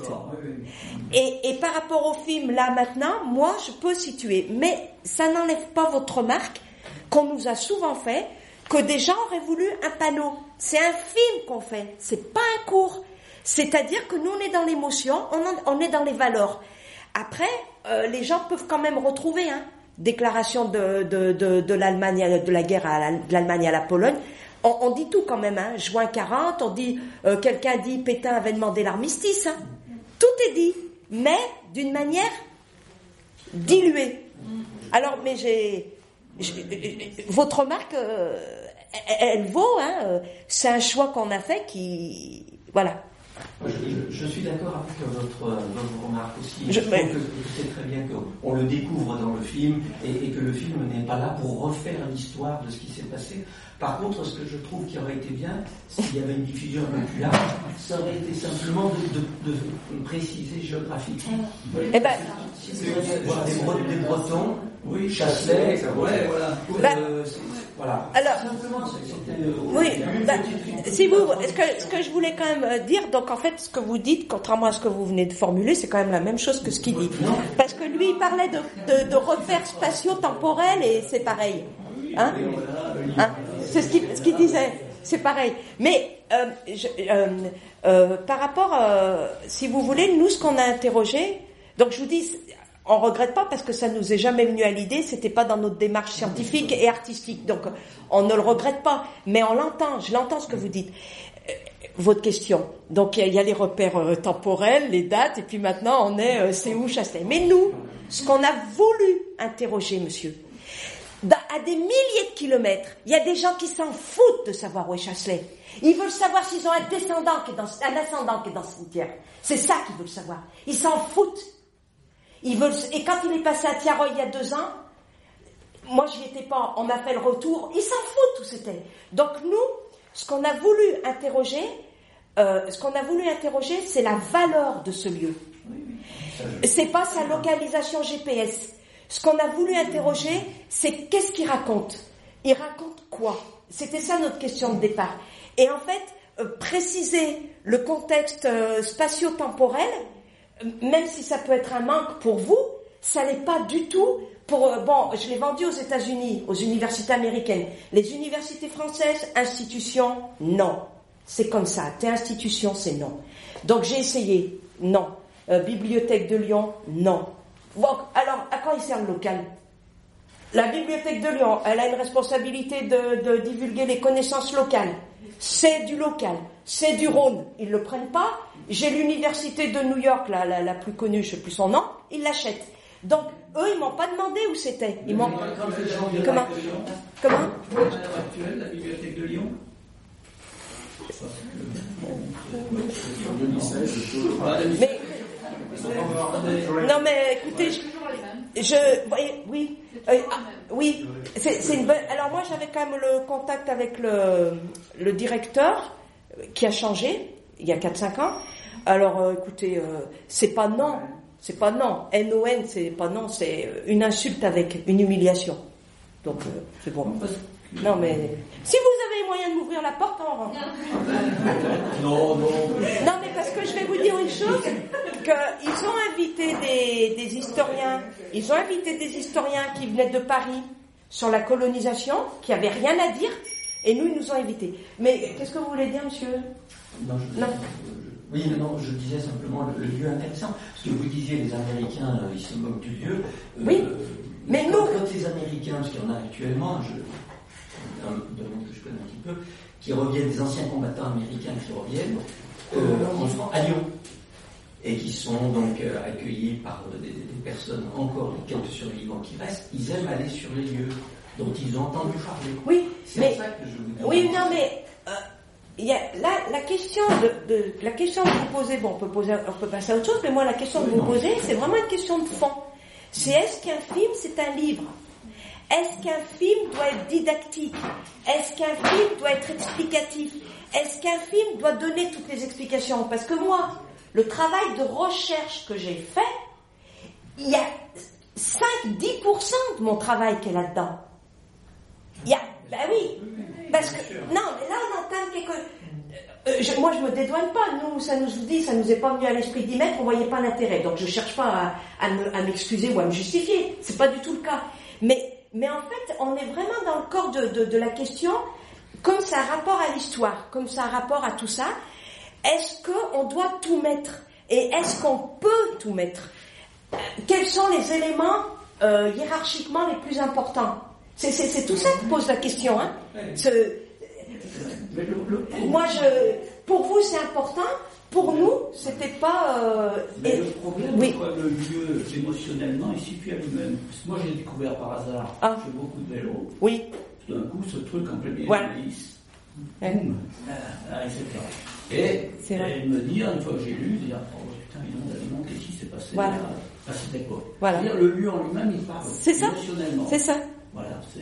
[SPEAKER 1] Et, par rapport au film, là maintenant, moi, je peux situer. Mais ça n'enlève pas votre remarque qu'on nous a souvent fait que des gens auraient voulu un panneau. C'est un film qu'on fait, c'est pas un cours. C'est-à-dire que nous, on est dans l'émotion, on, est dans les valeurs. Après, euh, les gens peuvent quand même retrouver, hein, déclaration de, de, de, de l'Allemagne, de la guerre à l'Allemagne à la Pologne. On, dit tout quand même, hein. Juin 40, on dit, euh, quelqu'un dit Pétain avait demandé l'armistice, hein. Tout est dit, mais d'une manière diluée. Alors, mais j'ai, j'ai- votre remarque, euh, elle, elle vaut, hein. euh, C'est un choix qu'on a fait qui, voilà.
[SPEAKER 7] Je, je- je suis d'accord avec votre, votre remarque aussi.
[SPEAKER 1] Je-
[SPEAKER 7] Je,
[SPEAKER 1] mais-
[SPEAKER 7] que, que c'est très bien qu'on le découvre dans le film et, et que le film n'est pas là pour refaire l'histoire de ce qui s'est passé. Par contre, ce que je trouve qui aurait été bien, s'il y avait une diffusion un peu plus large, ça aurait été simplement de, de- de préciser géographiquement.
[SPEAKER 1] Eh ben,
[SPEAKER 7] Si vous voulez voir des, Bre- des Bretons,
[SPEAKER 6] Oui,
[SPEAKER 7] Chasselet,
[SPEAKER 6] ouais, voilà.
[SPEAKER 1] Bah,
[SPEAKER 7] euh, c'est- voilà.
[SPEAKER 1] alors,
[SPEAKER 7] euh,
[SPEAKER 1] Oui, bah, si vous, ce que, ce que je voulais quand même euh, dire, donc en fait, ce que vous dites, contrairement à ce que vous venez de formuler, c'est quand même la même chose que ce qu'il dit. Parce que lui, il parlait de, de, de repères spatio-temporels et c'est pareil. Hein Hein c'est ce qu'il ce disait. C'est pareil. Mais euh, je- euh, euh, par rapport, euh, si vous voulez, nous, ce qu'on a interrogé, donc je vous dis, on regrette pas parce que ça nous est jamais venu à l'idée, c'était pas dans notre démarche scientifique et artistique, donc on ne le regrette pas, mais on l'entend, je l'entends ce que vous dites. Euh, Votre question. Donc il y, a- il y a les repères euh, temporels, les dates, et puis maintenant on est, euh, c'est où Chasselet. Mais nous, ce qu'on a voulu interroger, monsieur, dans- à des milliers de kilomètres, il y a des gens qui s'en foutent de savoir où est Chasselet. Ils veulent savoir s'ils ont un descendant qui est dans, un ascendant qui est dans ce cimetière. C'est ça qu'ils veulent savoir. Ils s'en foutent. Et quand il est passé à Tiaroy il y a deux ans, moi j'y étais pas, on m'a fait le retour, ils s'en foutent où c'était. Donc nous, ce qu'on a voulu interroger, euh, ce qu'on a voulu interroger, c'est la valeur de ce lieu. C'est pas sa localisation GPS. Ce qu'on a voulu interroger, c'est qu'est-ce qu'il raconte Il raconte quoi? C'était ça notre question de départ. Et en fait, euh, préciser le contexte euh, spatio-temporel, même si ça peut être un manque pour vous, ça n'est pas du tout pour... euh, bon, je l'ai vendu aux États-Unis, aux universités américaines. Les universités françaises, institutions, non. C'est comme ça. T'es institution, c'est non. Donc j'ai essayé, non. Euh, Bibliothèque de Lyon, non. Bon, alors, à quoi il sert le local? La Bibliothèque de Lyon, elle a une responsabilité de, de divulguer les connaissances locales. C'est du local, c'est du Rhône. Ils le prennent pas. J'ai l'université de New York, la, la, la plus connue, je sais plus son nom, ils l'achètent. Donc, eux, ils m'ont pas demandé où c'était. Ils m'ont... Comment Comment
[SPEAKER 6] l'heure actuelle, la bibliothèque de Lyon
[SPEAKER 1] Mais, non mais écoutez, je, je voyez, oui, euh, oui, c'est une bonne. Alors moi j'avais quand même le contact avec le, le directeur qui a changé il y a 4-5 ans. Alors euh, écoutez, euh, c'est pas non, c'est pas non. N-O-N, c'est pas non, c'est une insulte avec une humiliation. Donc euh, c'est bon. Non mais si vous avez les moyens de m'ouvrir la porte, on rentre.
[SPEAKER 6] Non, non.
[SPEAKER 1] Non, mais parce que je vais vous dire une chose, qu'ils ont invité des, des historiens, ils ont invité des historiens qui venaient de Paris sur la colonisation, qui avaient rien à dire, Et nous, ils nous ont invités. Mais qu'est-ce que vous voulez dire, monsieur?
[SPEAKER 7] Non, je,
[SPEAKER 1] Non.
[SPEAKER 7] Oui, non, je disais simplement le, le lieu intéressant. Parce que vous disiez, les Américains, euh, ils se moquent du lieu. Euh,
[SPEAKER 1] Oui. Mais nous-
[SPEAKER 7] Quand les Américains, parce qu'il y en a actuellement, je, dans le domaine que je connais un petit peu, qui reviennent, des anciens combattants américains qui reviennent euh, en France, à Lyon. Et qui sont donc euh, accueillis par euh, des, des personnes, encore les quelques survivants qui restent, ils aiment aller sur les lieux dont ils ont entendu parler.
[SPEAKER 1] Oui,
[SPEAKER 7] C'est ça que je vous dis.
[SPEAKER 1] Oui, non, mais euh, il y a, là, la question de, de- la question que vous posez, bon, on peut poser, on peut passer à autre chose, mais moi, la question que vous posez, c'est vraiment une question de fond. C'est est-ce qu'un film, c'est un livre? Est-ce qu'un film doit être didactique? Est-ce qu'un film doit être explicatif? Est-ce qu'un film doit donner toutes les explications? Parce que moi, le travail de recherche que j'ai fait, il y a 5-10% de mon travail qui est là-dedans. Il y a, ben oui, parce que, non, mais là on entame quelque, euh, je- moi je me dédouane pas, nous, ça nous dit, ça nous est pas venu à l'esprit d'y mettre, on voyait pas l'intérêt, donc je cherche pas à, à me- à m'excuser ou à me justifier, c'est pas du tout le cas. Mais, en fait, on est vraiment dans le corps de la question, comme ça a rapport à l'histoire, comme ça a rapport à tout ça, est-ce qu'on doit tout mettre? Et est-ce qu'on peut tout mettre? Euh, Quels sont les éléments euh, hiérarchiquement les plus importants? C'est, c'est- c'est tout ça qui pose la question. Hein. Ce- moi, je, pour vous, c'est important. Pour nous, c'était pas. euh,
[SPEAKER 6] Mais
[SPEAKER 1] et-
[SPEAKER 6] le problème,
[SPEAKER 1] oui.
[SPEAKER 6] quoi, le lieu émotionnellement est situé à lui-même. Parce que moi, j'ai découvert par hasard,
[SPEAKER 1] Ah.
[SPEAKER 6] je fais beaucoup de vélo,
[SPEAKER 1] oui.
[SPEAKER 6] tout d'un coup, ce truc en plein milieu
[SPEAKER 1] Voilà. Ouais.
[SPEAKER 6] boum, ah, ah, etc. Et, et me dire, une fois que j'ai lu, dire, oh putain, il y a un qu'est-ce qui s'est passé
[SPEAKER 1] Voilà.
[SPEAKER 6] à, à cette époque
[SPEAKER 1] Voilà.
[SPEAKER 6] C'est-à-dire, le lieu en lui-même, il parle
[SPEAKER 1] C'est ça.
[SPEAKER 6] émotionnellement.
[SPEAKER 1] C'est ça.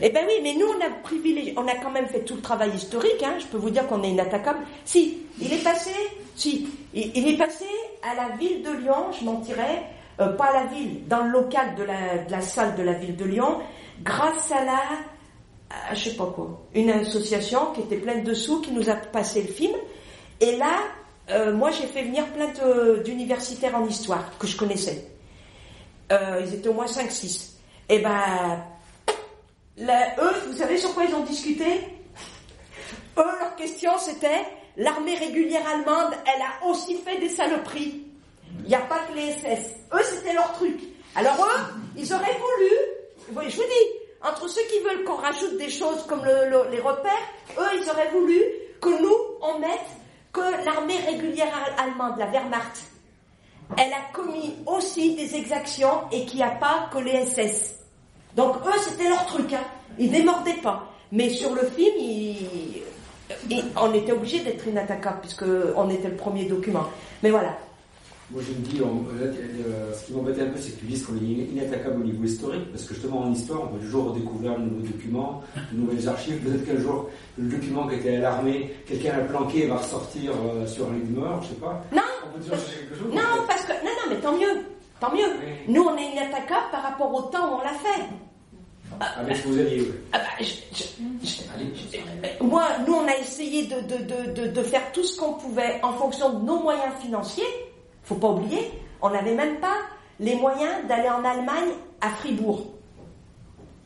[SPEAKER 1] Eh ben oui, mais nous on a privilégié, on a quand même fait tout le travail historique. Hein, je peux vous dire qu'on est inattaquable. Si, il est passé, si, il, est passé à la ville de Lyon. Je mentirais, euh, pas à la ville, dans le local de la, salle de la ville de Lyon, grâce à la, à je sais pas quoi, une association qui était pleine de sous qui nous a passé le film. Et là, euh, moi j'ai fait venir plein d'universitaires en histoire que je connaissais. Euh, ils étaient au moins 5-6. Et ben, eux, vous savez sur quoi ils ont discuté? Eux, leur question c'était l'armée régulière allemande, elle a aussi fait des saloperies. Il n'y a pas que les SS. Eux, c'était leur truc. Alors eux, ils auraient voulu, oui, je vous dis, entre ceux qui veulent qu'on rajoute des choses comme le- le- les repères, eux, ils auraient voulu que nous, on mette que l'armée régulière al- allemande, la Wehrmacht, elle a commis aussi des exactions et qu'il n'y a pas que les SS. Donc eux, c'était leur truc, hein. ils démordaient pas. Mais sur le film, ils- on était obligé d'être inattaquable puisque on était le premier document. Mais voilà.
[SPEAKER 3] Moi, je me dis, on- là, euh, ce qui m'embêtait un peu, c'est que tu dises qu'on est inattaquable au niveau historique, parce que justement, en histoire, on peut toujours redécouvrir de nouveaux documents, de nouvelles archives. Peut-être qu'un jour, le document qui était à l'armée, quelqu'un l'a planqué et va ressortir euh, sur un lit de mort, je sais pas.
[SPEAKER 1] Non,
[SPEAKER 3] On peut toujours chercher quelque chose.
[SPEAKER 1] non, parce que non, non, mais tant mieux, tant mieux.
[SPEAKER 3] Oui.
[SPEAKER 1] Nous, on est inattaquable par rapport au temps où on l'a fait.
[SPEAKER 3] Avec ce que vous aviez, oui.
[SPEAKER 1] Ah bah, je- je- je- moi, nous, on a essayé de, de, de, de, de faire tout ce qu'on pouvait en fonction de nos moyens financiers. Faut pas oublier, on n'avait même pas les moyens d'aller en Allemagne à Fribourg.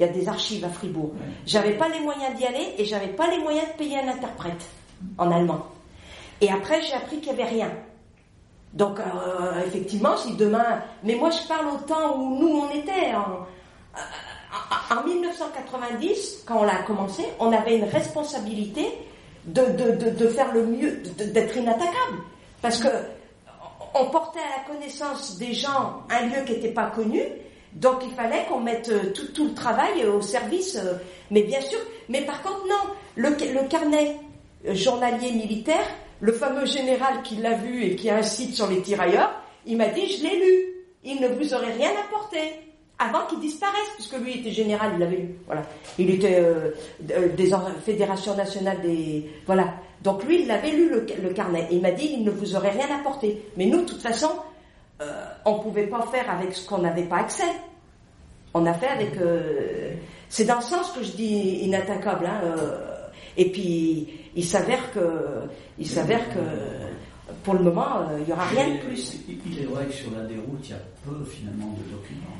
[SPEAKER 1] Il y a des archives à Fribourg. J'avais pas les moyens d'y aller et j'avais pas les moyens de payer un interprète en allemand. Et après, j'ai appris qu'il n'y avait rien. Donc, euh, effectivement, si demain. Mais moi, je parle au temps où nous, on était. En, en- en 1990, quand on l'a commencé, on avait une responsabilité de, faire le mieux, d'être inattaquable. Parce que on portait à la connaissance des gens un lieu qui n'était pas connu, donc il fallait qu'on mette euh, tout, le travail euh, au service. euh, Mais bien sûr, mais par contre, non, le, le carnet journalier militaire, le fameux général qui l'a vu et qui a sur les tirailleurs, il m'a dit, je l'ai lu, il ne vous aurait rien apporté. Avant qu'il disparaisse, puisque lui était général, il l'avait lu. Voilà. Il était euh, euh, des fédérations nationales des. Voilà. Donc lui, il avait lu le, le carnet. Et il m'a dit, il ne vous aurait rien apporté. Mais nous, de toute façon, euh, on ne pouvait pas faire avec ce qu'on n'avait pas accès. On a fait avec. euh, c'est dans ce sens que je dis inattaquable. Hein, et puis, il s'avère que, il s'avère que, pour le moment, euh, il n'y aura rien de plus.
[SPEAKER 6] Il, il est vrai que sur la déroute, il y a peu finalement de documents.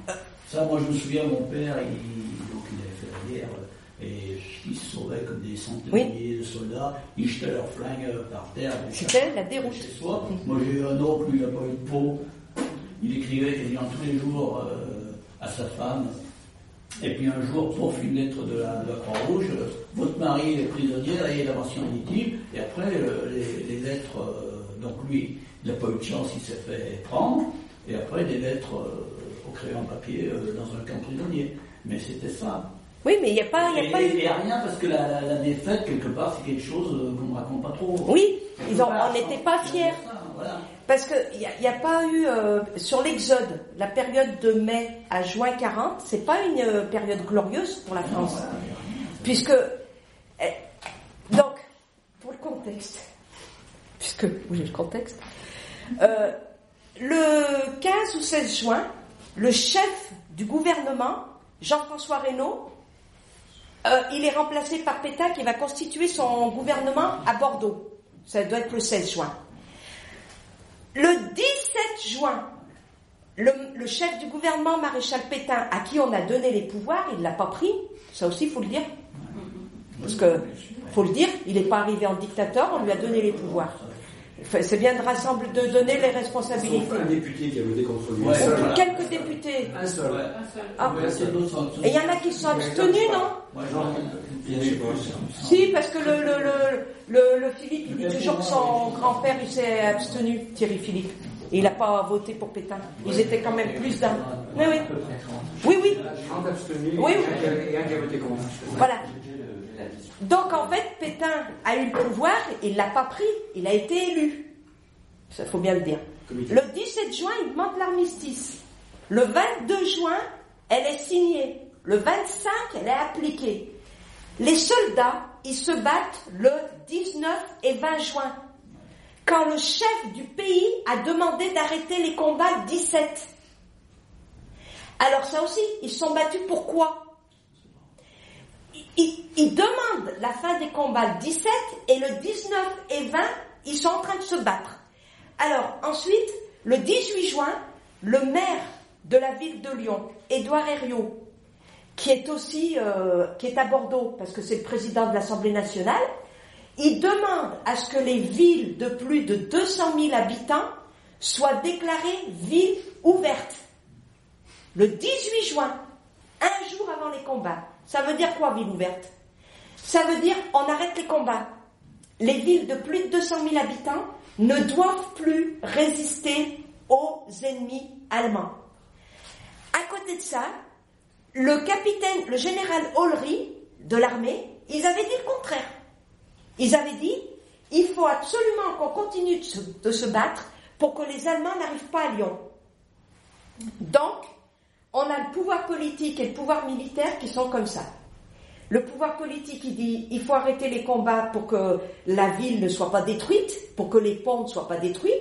[SPEAKER 6] Ça, moi, je me souviens, mon père, il, donc, il avait fait la guerre, euh, et qui se sauvaient comme des centaines de milliers de soldats, ils jetaient leurs flingues euh, par terre.
[SPEAKER 1] C'était la déroute.
[SPEAKER 6] Chez soi. Moi j'ai eu un oncle, lui, il n'a pas eu de peau. Il écrivait quasiment tous les jours euh, à sa femme. Et puis un jour, pouf, une lettre de la, Croix-Rouge, euh, votre mari est prisonnier, ayez la mention inutile. Et après, euh, les, les lettres, donc lui, il n'a pas eu de chance, il s'est fait prendre. Et après, des lettres au crayon papier euh, dans un camp prisonnier. Mais c'était ça.
[SPEAKER 1] Oui, mais il n'y a pas, il y a
[SPEAKER 6] et,
[SPEAKER 1] pas
[SPEAKER 6] et rien parce que la, défaite, quelque part, c'est quelque chose euh, qu'on ne raconte pas trop.
[SPEAKER 1] Oui, ils ont- on n'était pas fiers.
[SPEAKER 6] Voilà.
[SPEAKER 1] Parce qu'il n'y a, y a pas eu, euh, sur l'Exode, la période de mai à juin 40, c'est pas une euh, période glorieuse pour la France. Puisque, eh, donc, pour le contexte, puisque avez le contexte, euh, le 15 ou 16 juin, le chef du gouvernement, Jean-François Reynaud, euh, il est remplacé par Pétain qui va constituer son gouvernement à Bordeaux. Ça doit être le 16 juin. Le 17 juin, le, chef du gouvernement, maréchal Pétain, à qui on a donné les pouvoirs, il ne l'a pas pris. Ça aussi, il faut le dire. Parce que, faut le dire, il n'est pas arrivé en dictateur, on lui a donné les pouvoirs. Enfin, C'est bien de rassembler, de donner les responsabilités.
[SPEAKER 3] un député qui a voté contre lui.
[SPEAKER 6] Ouais.
[SPEAKER 3] Un seul, voilà.
[SPEAKER 1] Quelques députés.
[SPEAKER 3] Un seul.
[SPEAKER 6] Ouais.
[SPEAKER 5] Un seul.
[SPEAKER 1] Ah, et il y en a qui sont abstenus, non. Si, parce que le, le, le, le, le Philippe, il dit toujours que son grand-père, il s'est abstenu, Thierry Philippe. Et il n'a pas voté pour Pétain. Ils étaient quand même plus d'un. Oui, oui. Oui, oui.
[SPEAKER 3] 30 abstenus
[SPEAKER 1] Oui, oui.
[SPEAKER 3] un qui a- et un qui a voté contre.
[SPEAKER 1] Voilà. Donc en fait, Pétain a eu le pouvoir, il l'a pas pris, il a été élu. Ça faut bien le dire. Le 17 juin, il demande l'armistice. Le 22 juin, elle est signée. Le 25, elle est appliquée. Les soldats, ils se battent le 19 et 20 juin. Quand le chef du pays a demandé d'arrêter les combats le 17. Alors ça aussi, ils sont battus pourquoi ils, ils demandent la fin des combats le 17 et le 19 et 20, ils sont en train de se battre. Alors ensuite, le 18 juin, le maire de la ville de Lyon, Édouard Herriot, qui est aussi euh, qui est à Bordeaux parce que c'est le président de l'Assemblée nationale, il demande à ce que les villes de plus de 200 000 habitants soient déclarées villes ouvertes. Le 18 juin, un jour avant les combats. Ça veut dire quoi, ville ouverte? Ça veut dire on arrête les combats. Les villes de plus de 200 000 habitants ne doivent plus résister aux ennemis allemands. À côté de ça, le capitaine, le général Olry de l'armée, ils avaient dit le contraire. Ils avaient dit, il faut absolument qu'on continue de se, de se battre pour que les Allemands n'arrivent pas à Lyon. Donc, on a le pouvoir politique et le pouvoir militaire qui sont comme ça. Le pouvoir politique, il dit, il faut arrêter les combats pour que la ville ne soit pas détruite, pour que les ponts ne soient pas détruits.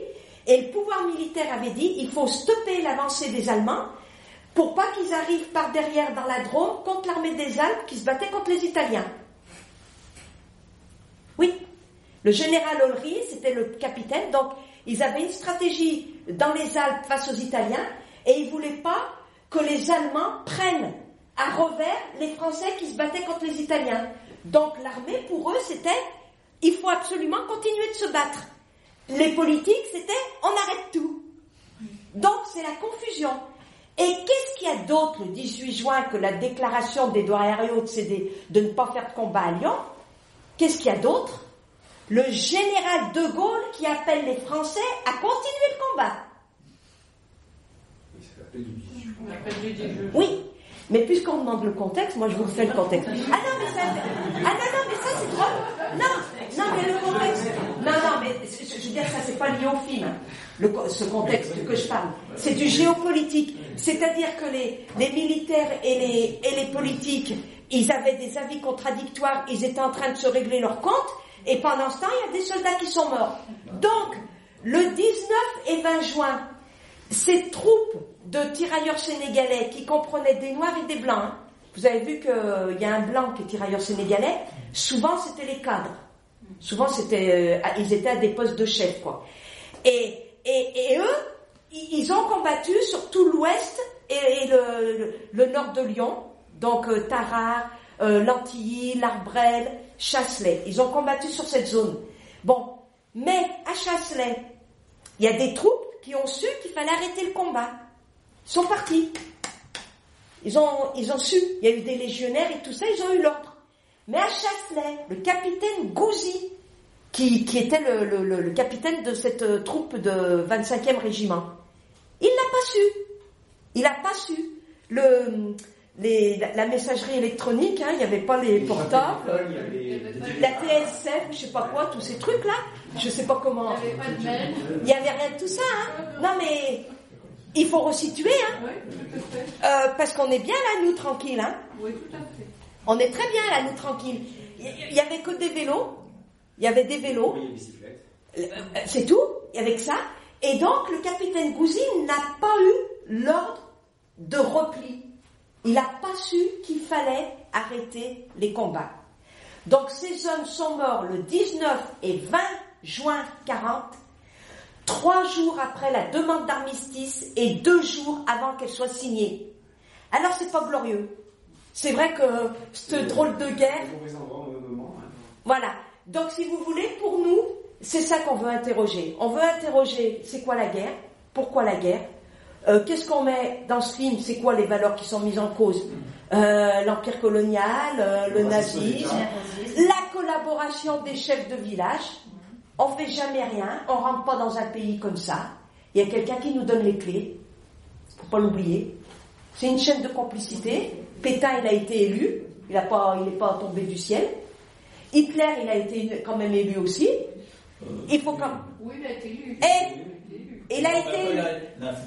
[SPEAKER 1] Et le pouvoir militaire avait dit, il faut stopper l'avancée des Allemands pour pas qu'ils arrivent par derrière dans la Drôme contre l'armée des Alpes qui se battait contre les Italiens. Oui, le général Olry, c'était le capitaine, donc ils avaient une stratégie dans les Alpes face aux Italiens et ils voulaient pas que les Allemands prennent à revers les Français qui se battaient contre les Italiens. Donc l'armée, pour eux, c'était il faut absolument continuer de se battre. Les politiques, c'était on arrête tout. Donc c'est la confusion. Et qu'est-ce qu'il y a d'autre le 18 juin que la déclaration d'Édouard Herriot de, de ne pas faire de combat à Lyon? Qu'est-ce qu'il y a d'autre? Le général de Gaulle qui appelle les Français à continuer le combat.
[SPEAKER 3] S'est appelé du 18 juin.
[SPEAKER 5] On appelle lui des jeux.
[SPEAKER 1] Oui, mais puisqu'on demande le contexte, moi je vous fais le contexte. Ah non, mais ça, ah non, non, mais ça c'est trop. Non, non, mais le contexte. Non, non, mais je veux dire, ça c'est pas lié au film. hein. Ce contexte que je parle, c'est du géopolitique. C'est-à-dire que les, les militaires et les, et les politiques, ils avaient des avis contradictoires, ils étaient en train de se régler leurs comptes, et pendant ce temps, il y a des soldats qui sont morts. Donc, le 19 et 20 juin, ces troupes de tirailleurs sénégalais qui comprenaient des noirs et des blancs, hein, vous avez vu qu'il y a un blanc qui est tirailleur sénégalais, souvent c'était les cadres. Souvent c'était, euh, ils étaient à des postes de chef, quoi. Et, et, et eux, ils ont combattu sur tout l'ouest et, le, le- nord de Lyon, donc euh, Tarare, euh, Lantilly, L'Arbrel, Chasselet. Ils ont combattu sur cette zone. Bon, mais à Chasselet, il y a des troupes qui ont su qu'il fallait arrêter le combat. Sont partis. Ils ont, ils ont su. Il y a eu des légionnaires et tout ça, ils ont eu l'ordre. Mais à Chasselet, le capitaine Gouzy, qui, qui était le, le- le- le capitaine de cette euh, troupe de 25e régiment, il n'a pas su. Il n'a pas su. Le, les- la, la messagerie électronique, hein, il n'y avait pas les portables, la TSF, je sais pas quoi, tous ces trucs-là. Je sais pas comment.
[SPEAKER 5] N'y avait.
[SPEAKER 1] Il n'y avait rien de tout ça. Hein. Non mais il faut resituer, hein,
[SPEAKER 5] Oui, tout à fait.
[SPEAKER 1] euh, parce qu'on est bien là, nous, tranquilles. Hein.
[SPEAKER 5] Oui, tout à fait.
[SPEAKER 1] On est très bien là, nous, tranquilles. Il y avait que des vélos. Il y avait des vélos.
[SPEAKER 3] Oui, bicyclette.
[SPEAKER 1] Euh, C'est tout, avec ça. Et donc, le capitaine Gouzy n'a pas eu l'ordre de repli. Il n'a pas su qu'il fallait arrêter les combats. Donc, ces hommes sont morts le 19 et 20 juin 40, trois jours après la demande d'armistice et deux jours avant qu'elle soit signée. Alors, c'est pas glorieux. C'est vrai que cette drôle de guerre,
[SPEAKER 3] hein.
[SPEAKER 1] voilà. Donc, si vous voulez, pour nous, c'est ça qu'on veut interroger. On veut interroger, c'est quoi la guerre? Pourquoi la guerre? Euh, Qu'est-ce qu'on met dans ce film? C'est quoi les valeurs qui sont mises en cause? Euh, L'empire colonial, euh, le
[SPEAKER 3] Le
[SPEAKER 1] nazisme, la collaboration des chefs de village. On fait jamais rien, on rentre pas dans un pays comme ça. Il y a quelqu'un qui nous donne les clés. Faut pas l'oublier. C'est une chaîne de complicité. Pétain, il a été élu. Il n'est pas, il est pas tombé du ciel. Hitler, il a été quand même élu aussi. Il faut quand
[SPEAKER 5] Oui, il a été élu.
[SPEAKER 1] Et-
[SPEAKER 5] Il a été élu.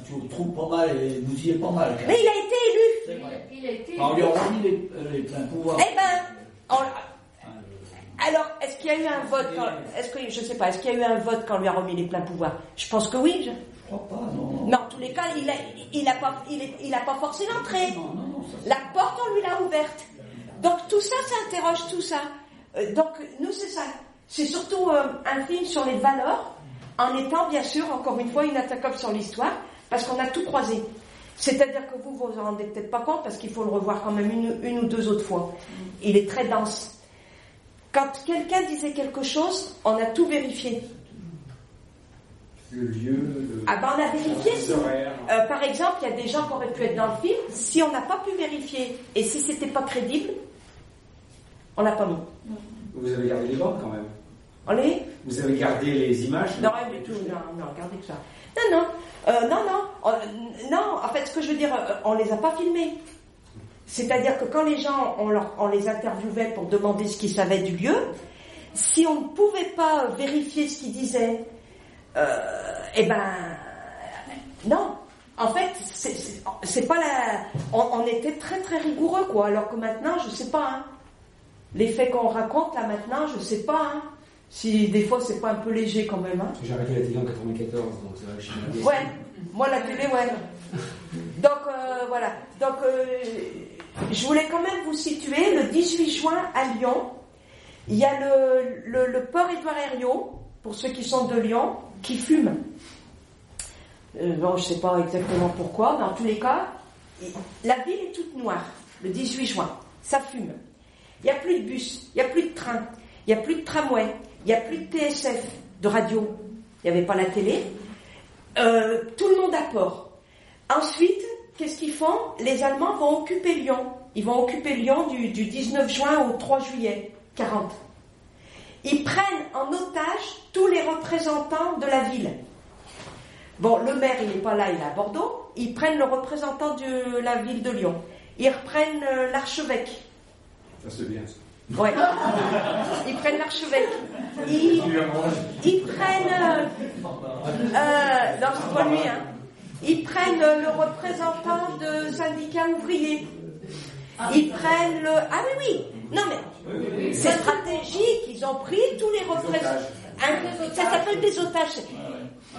[SPEAKER 6] future troupe pas mal et vous y êtes pas mal.
[SPEAKER 1] Mais il a été élu.
[SPEAKER 6] C'est vrai.
[SPEAKER 5] Il a été
[SPEAKER 6] On lui a
[SPEAKER 5] élu.
[SPEAKER 6] remis les, euh, les pleins pouvoirs.
[SPEAKER 1] Eh ben, alors, est-ce qu'il y a eu un vote quand, est-ce que, je sais pas, est-ce qu'il y a eu un vote quand on lui a remis les pleins pouvoirs? Je pense que oui. je-
[SPEAKER 6] Je crois pas, non. non.
[SPEAKER 1] En tous les cas, il a, il a pas, il est- il a pas forcé l'entrée.
[SPEAKER 6] Non, non, non,
[SPEAKER 1] La porte, on lui l'a ouverte. Donc tout ça, ça interroge tout ça. Euh, donc nous, c'est ça. C'est surtout euh, un film sur les valeurs, en étant bien sûr, encore une fois, inattaquable sur l'histoire, parce qu'on a tout croisé. C'est-à-dire que vous, vous vous en rendez peut-être pas compte, parce qu'il faut le revoir quand même une, une ou deux autres fois. Il est très dense. Quand quelqu'un disait quelque chose, on a tout vérifié.
[SPEAKER 3] Le lieu, le.
[SPEAKER 1] Ah ben on a vérifié. si- euh, par exemple, il y a des gens qui auraient pu être dans le film. Si on n'a pas pu vérifier et si c'était pas crédible, on l'a pas mis.
[SPEAKER 3] Vous avez gardé les bandes quand même.
[SPEAKER 1] Les
[SPEAKER 3] Vous avez gardé les images.
[SPEAKER 1] Non, rien du tout. Non, non, regardez que ça. Non, non, euh, non, non, euh, non. En fait, ce que je veux dire, euh, on les a pas filmés. C'est-à-dire que quand les gens, on, leur- on les interviewait pour demander ce qu'ils savaient du lieu, si on ne pouvait pas vérifier ce qu'ils disaient, euh, eh ben, non. En fait, c'est- pas la. On, on était très très rigoureux, quoi. Alors que maintenant, je sais pas. Hein. Les faits qu'on raconte là maintenant, je sais pas. Hein. Si des fois c'est pas un peu léger quand même. Hein.
[SPEAKER 3] J'ai arrêté la télé en 94, donc c'est vrai que je suis
[SPEAKER 1] Ouais, moi la télé, ouais. Donc euh, voilà. Donc euh, je voulais quand même vous situer le 18 juin à Lyon. Il y a le, port Édouard Herriot, pour ceux qui sont de Lyon, qui fume. Euh, je sais pas exactement pourquoi, mais en tous les cas, la ville est toute noire le 18 juin. Ça fume. Il n'y a plus de bus, il n'y a plus de train, il n'y a plus de tramway, il n'y a plus de TSF, de radio. Il n'y avait pas la télé. Euh, tout le monde à port. Ensuite, qu'est-ce qu'ils font? Les Allemands vont occuper Lyon. Ils vont occuper Lyon du, du 19 juin au 3 juillet 40. Ils prennent en otage tous les représentants de la ville. Bon, le maire, il n'est pas là, il est à Bordeaux. Ils prennent le représentant de la ville de Lyon. Ils reprennent euh, l'archevêque.
[SPEAKER 3] Ça c'est bien ça.
[SPEAKER 1] Ouais. Ils prennent l'archevêque. Ils, ils prennent. euh, euh, non, c'est pas lui, hein. Ils prennent le représentant de syndicat ouvrier. Ils prennent le. Ah oui, oui. Non, mais c'est stratégique. Ils ont pris tous les représentants. Ça s'appelle des otages.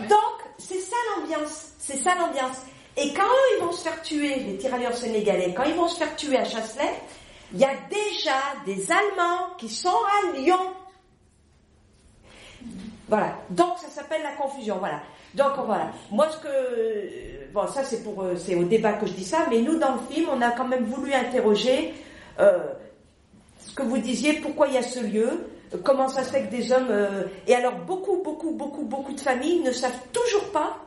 [SPEAKER 1] Donc, c'est ça l'ambiance. C'est ça l'ambiance. Et quand eux, ils vont se faire tuer, les tirailleurs sénégalais, quand ils vont se faire tuer à Chasselet, il y a déjà des Allemands qui sont à Lyon. Voilà. Donc ça s'appelle la confusion. Voilà. Donc voilà. Moi ce que bon ça c'est pour euh, c'est au débat que je dis ça, mais nous dans le film on a quand même voulu interroger euh, que vous disiez pourquoi il y a ce lieu, comment ça se fait que des hommes... euh, et alors beaucoup, beaucoup, beaucoup, beaucoup de familles ne savent toujours pas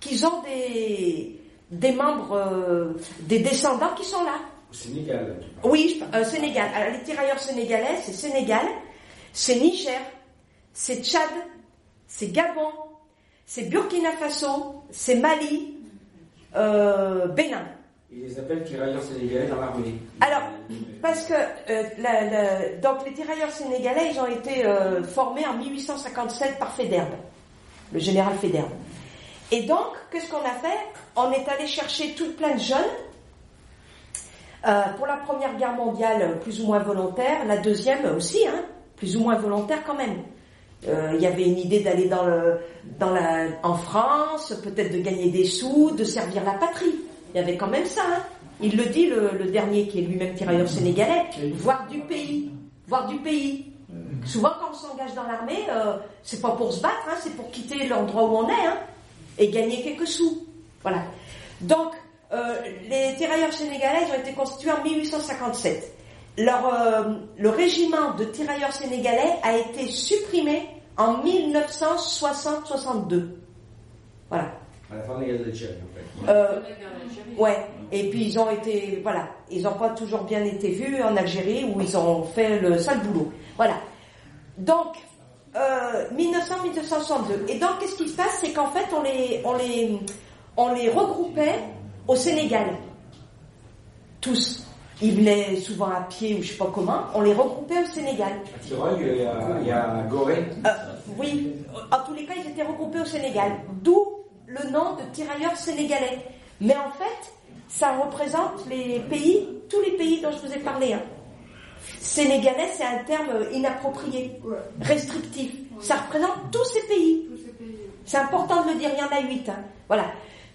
[SPEAKER 1] qu'ils ont des, des membres, euh, des descendants qui sont là.
[SPEAKER 3] Au Sénégal.
[SPEAKER 1] Oui, euh, Sénégal. Alors, les tirailleurs sénégalais, c'est Sénégal, c'est Niger, c'est Tchad, c'est Gabon, c'est Burkina Faso, c'est Mali, euh, Bénin.
[SPEAKER 3] Ils les appellent tirailleurs sénégalais dans l'armée.
[SPEAKER 1] Alors, parce que euh, la- la- donc les tirailleurs sénégalais, ils ont été euh, formés en 1857 par Féderbe, le général Féderbe. Et donc, qu'est-ce qu'on a fait? On est allé chercher tout plein de jeunes euh, pour la première guerre mondiale, plus ou moins volontaire, la deuxième aussi, hein, plus ou moins volontaire quand même. Euh, Il y avait une idée d'aller dans le, dans la, en France, peut-être de gagner des sous, de servir la patrie. Il y avait quand même ça. Hein. Il le dit, le, le dernier, qui est lui-même tirailleur sénégalais, voir du pays, voir du pays. Souvent, quand on s'engage dans l'armée, euh, c'est pas pour se battre, hein, c'est pour quitter l'endroit où on est hein, et gagner quelques sous. Voilà. Donc, euh, les tirailleurs sénégalais ont été constitués en 1857. Leur, euh, le régiment de tirailleurs sénégalais a été supprimé en 1960-62. Voilà.
[SPEAKER 3] À la fin de la guerre d'Algérie, en fait.
[SPEAKER 1] Euh, ouais. Et puis ils ont été, voilà, ils n'ont pas toujours bien été vus en Algérie où ils ont fait le sale boulot. Voilà. Donc, euh, 1900-1962. Et donc, qu'est-ce qui se passe? C'est qu'en fait, on les, on les, on les regroupait au Sénégal. Tous. Ils venaient souvent à pied ou je sais pas comment. On les regroupait au Sénégal.
[SPEAKER 3] À Tirol, il y a, il y a Gorée.
[SPEAKER 1] Euh, oui, en tous les cas, ils étaient regroupés au Sénégal. D'où le nom de tirailleurs sénégalais. Mais en fait, ça représente les pays, tous les pays dont je vous ai parlé. hein. Sénégalais, c'est un terme inapproprié, restrictif. Ça représente tous ces pays. C'est important de le dire, il y en a huit. hein. Voilà.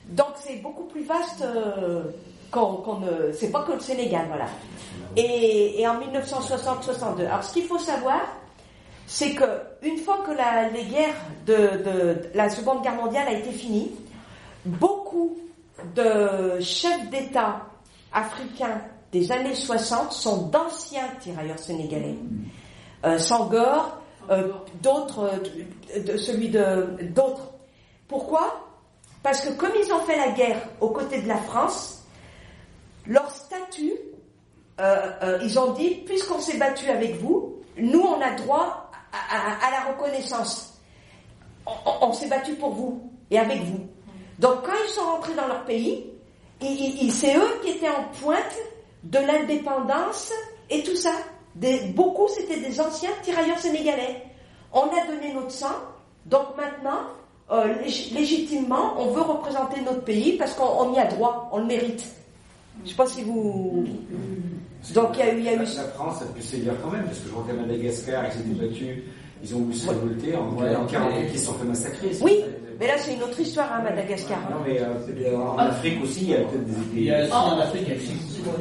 [SPEAKER 1] Donc c'est beaucoup plus vaste euh, C'est pas que le Sénégal, voilà. Et, en 1960-62. Alors ce qu'il faut savoir, c'est que une fois que la, les de, la Seconde Guerre mondiale a été finie, beaucoup de chefs d'État africains des années 60 sont d'anciens tirailleurs sénégalais. Euh, Sangor, euh, d'autres, euh, celui de d'autres. Pourquoi? Parce que comme ils ont fait la guerre aux côtés de la France, leur statut, euh, euh, ils ont dit, puisqu'on s'est battu avec vous, nous on a droit à, la reconnaissance. On, s'est battu pour vous et avec vous. Donc quand ils sont rentrés dans leur pays, c'est eux qui étaient en pointe de l'indépendance et tout ça. Beaucoup c'était des anciens tirailleurs sénégalais. On a donné notre sang, donc maintenant, euh, lég- légitimement, on veut représenter notre pays parce qu'on on y a droit, on le mérite. Je sais pas si vous. Donc il y a eu, il y a eu.
[SPEAKER 3] La, la France a pu sévir quand même, parce que je vois qu'à Madagascar, ils s'étaient battus, ils ont voulu se révolter en,
[SPEAKER 7] Ouais,
[SPEAKER 3] en 48,
[SPEAKER 7] mais-
[SPEAKER 3] ils se sont fait massacrer.
[SPEAKER 1] Oui, mais là c'est une autre histoire à Madagascar.
[SPEAKER 3] Non, mais euh, en Afrique aussi, il y a peut-être des
[SPEAKER 6] Il en Afrique, il y a.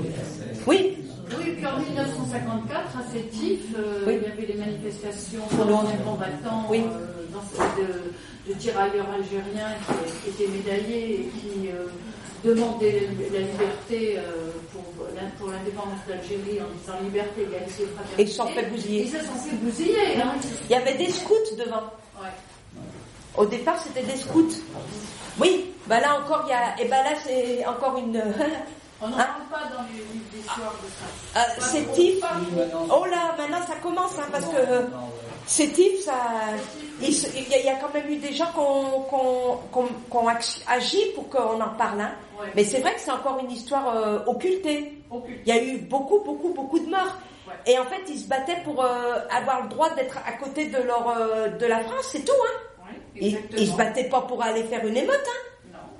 [SPEAKER 1] Oui,
[SPEAKER 5] Oui, puis en 1954, à Sétif, euh,
[SPEAKER 1] Oui.
[SPEAKER 5] il y avait des manifestations d'anciens combattants,
[SPEAKER 1] Oui.
[SPEAKER 5] euh, dans- de, de tirailleurs algériens qui, qui étaient médaillés et qui demandaient la liberté euh, pour, pour l'indépendance d'Algérie en disant liberté, égalité, fraternité.
[SPEAKER 1] Et ils sont fait bousiller.
[SPEAKER 5] Ils se sont fait bousiller. Hein.
[SPEAKER 1] il y avait des scouts devant.
[SPEAKER 5] Ouais.
[SPEAKER 1] Au départ, c'était des scouts. Oui, bah là encore, il y a. Et bah là, c'est encore une.
[SPEAKER 5] On n'en
[SPEAKER 1] Hein
[SPEAKER 5] parle pas dans les livres d'histoire de ça.
[SPEAKER 1] Euh, c'est tif. Oh là, maintenant ça commence, hein, parce que euh,
[SPEAKER 6] Non, ouais.
[SPEAKER 1] C'est tif, ça. Il y, a- quand même eu des gens qui ont, agi- pour qu'on en parle. Hein.
[SPEAKER 5] Ouais.
[SPEAKER 1] Mais c'est vrai que c'est encore une histoire euh, occultée.
[SPEAKER 5] Occulte.
[SPEAKER 1] Il y a eu beaucoup, beaucoup, beaucoup de morts.
[SPEAKER 5] Ouais.
[SPEAKER 1] Et en fait, ils se battaient pour euh, avoir le droit d'être à côté de leur euh, de la France, c'est tout. Hein.
[SPEAKER 5] Ouais,
[SPEAKER 1] Ils, ils se battaient pas pour aller faire une émeute. Hein.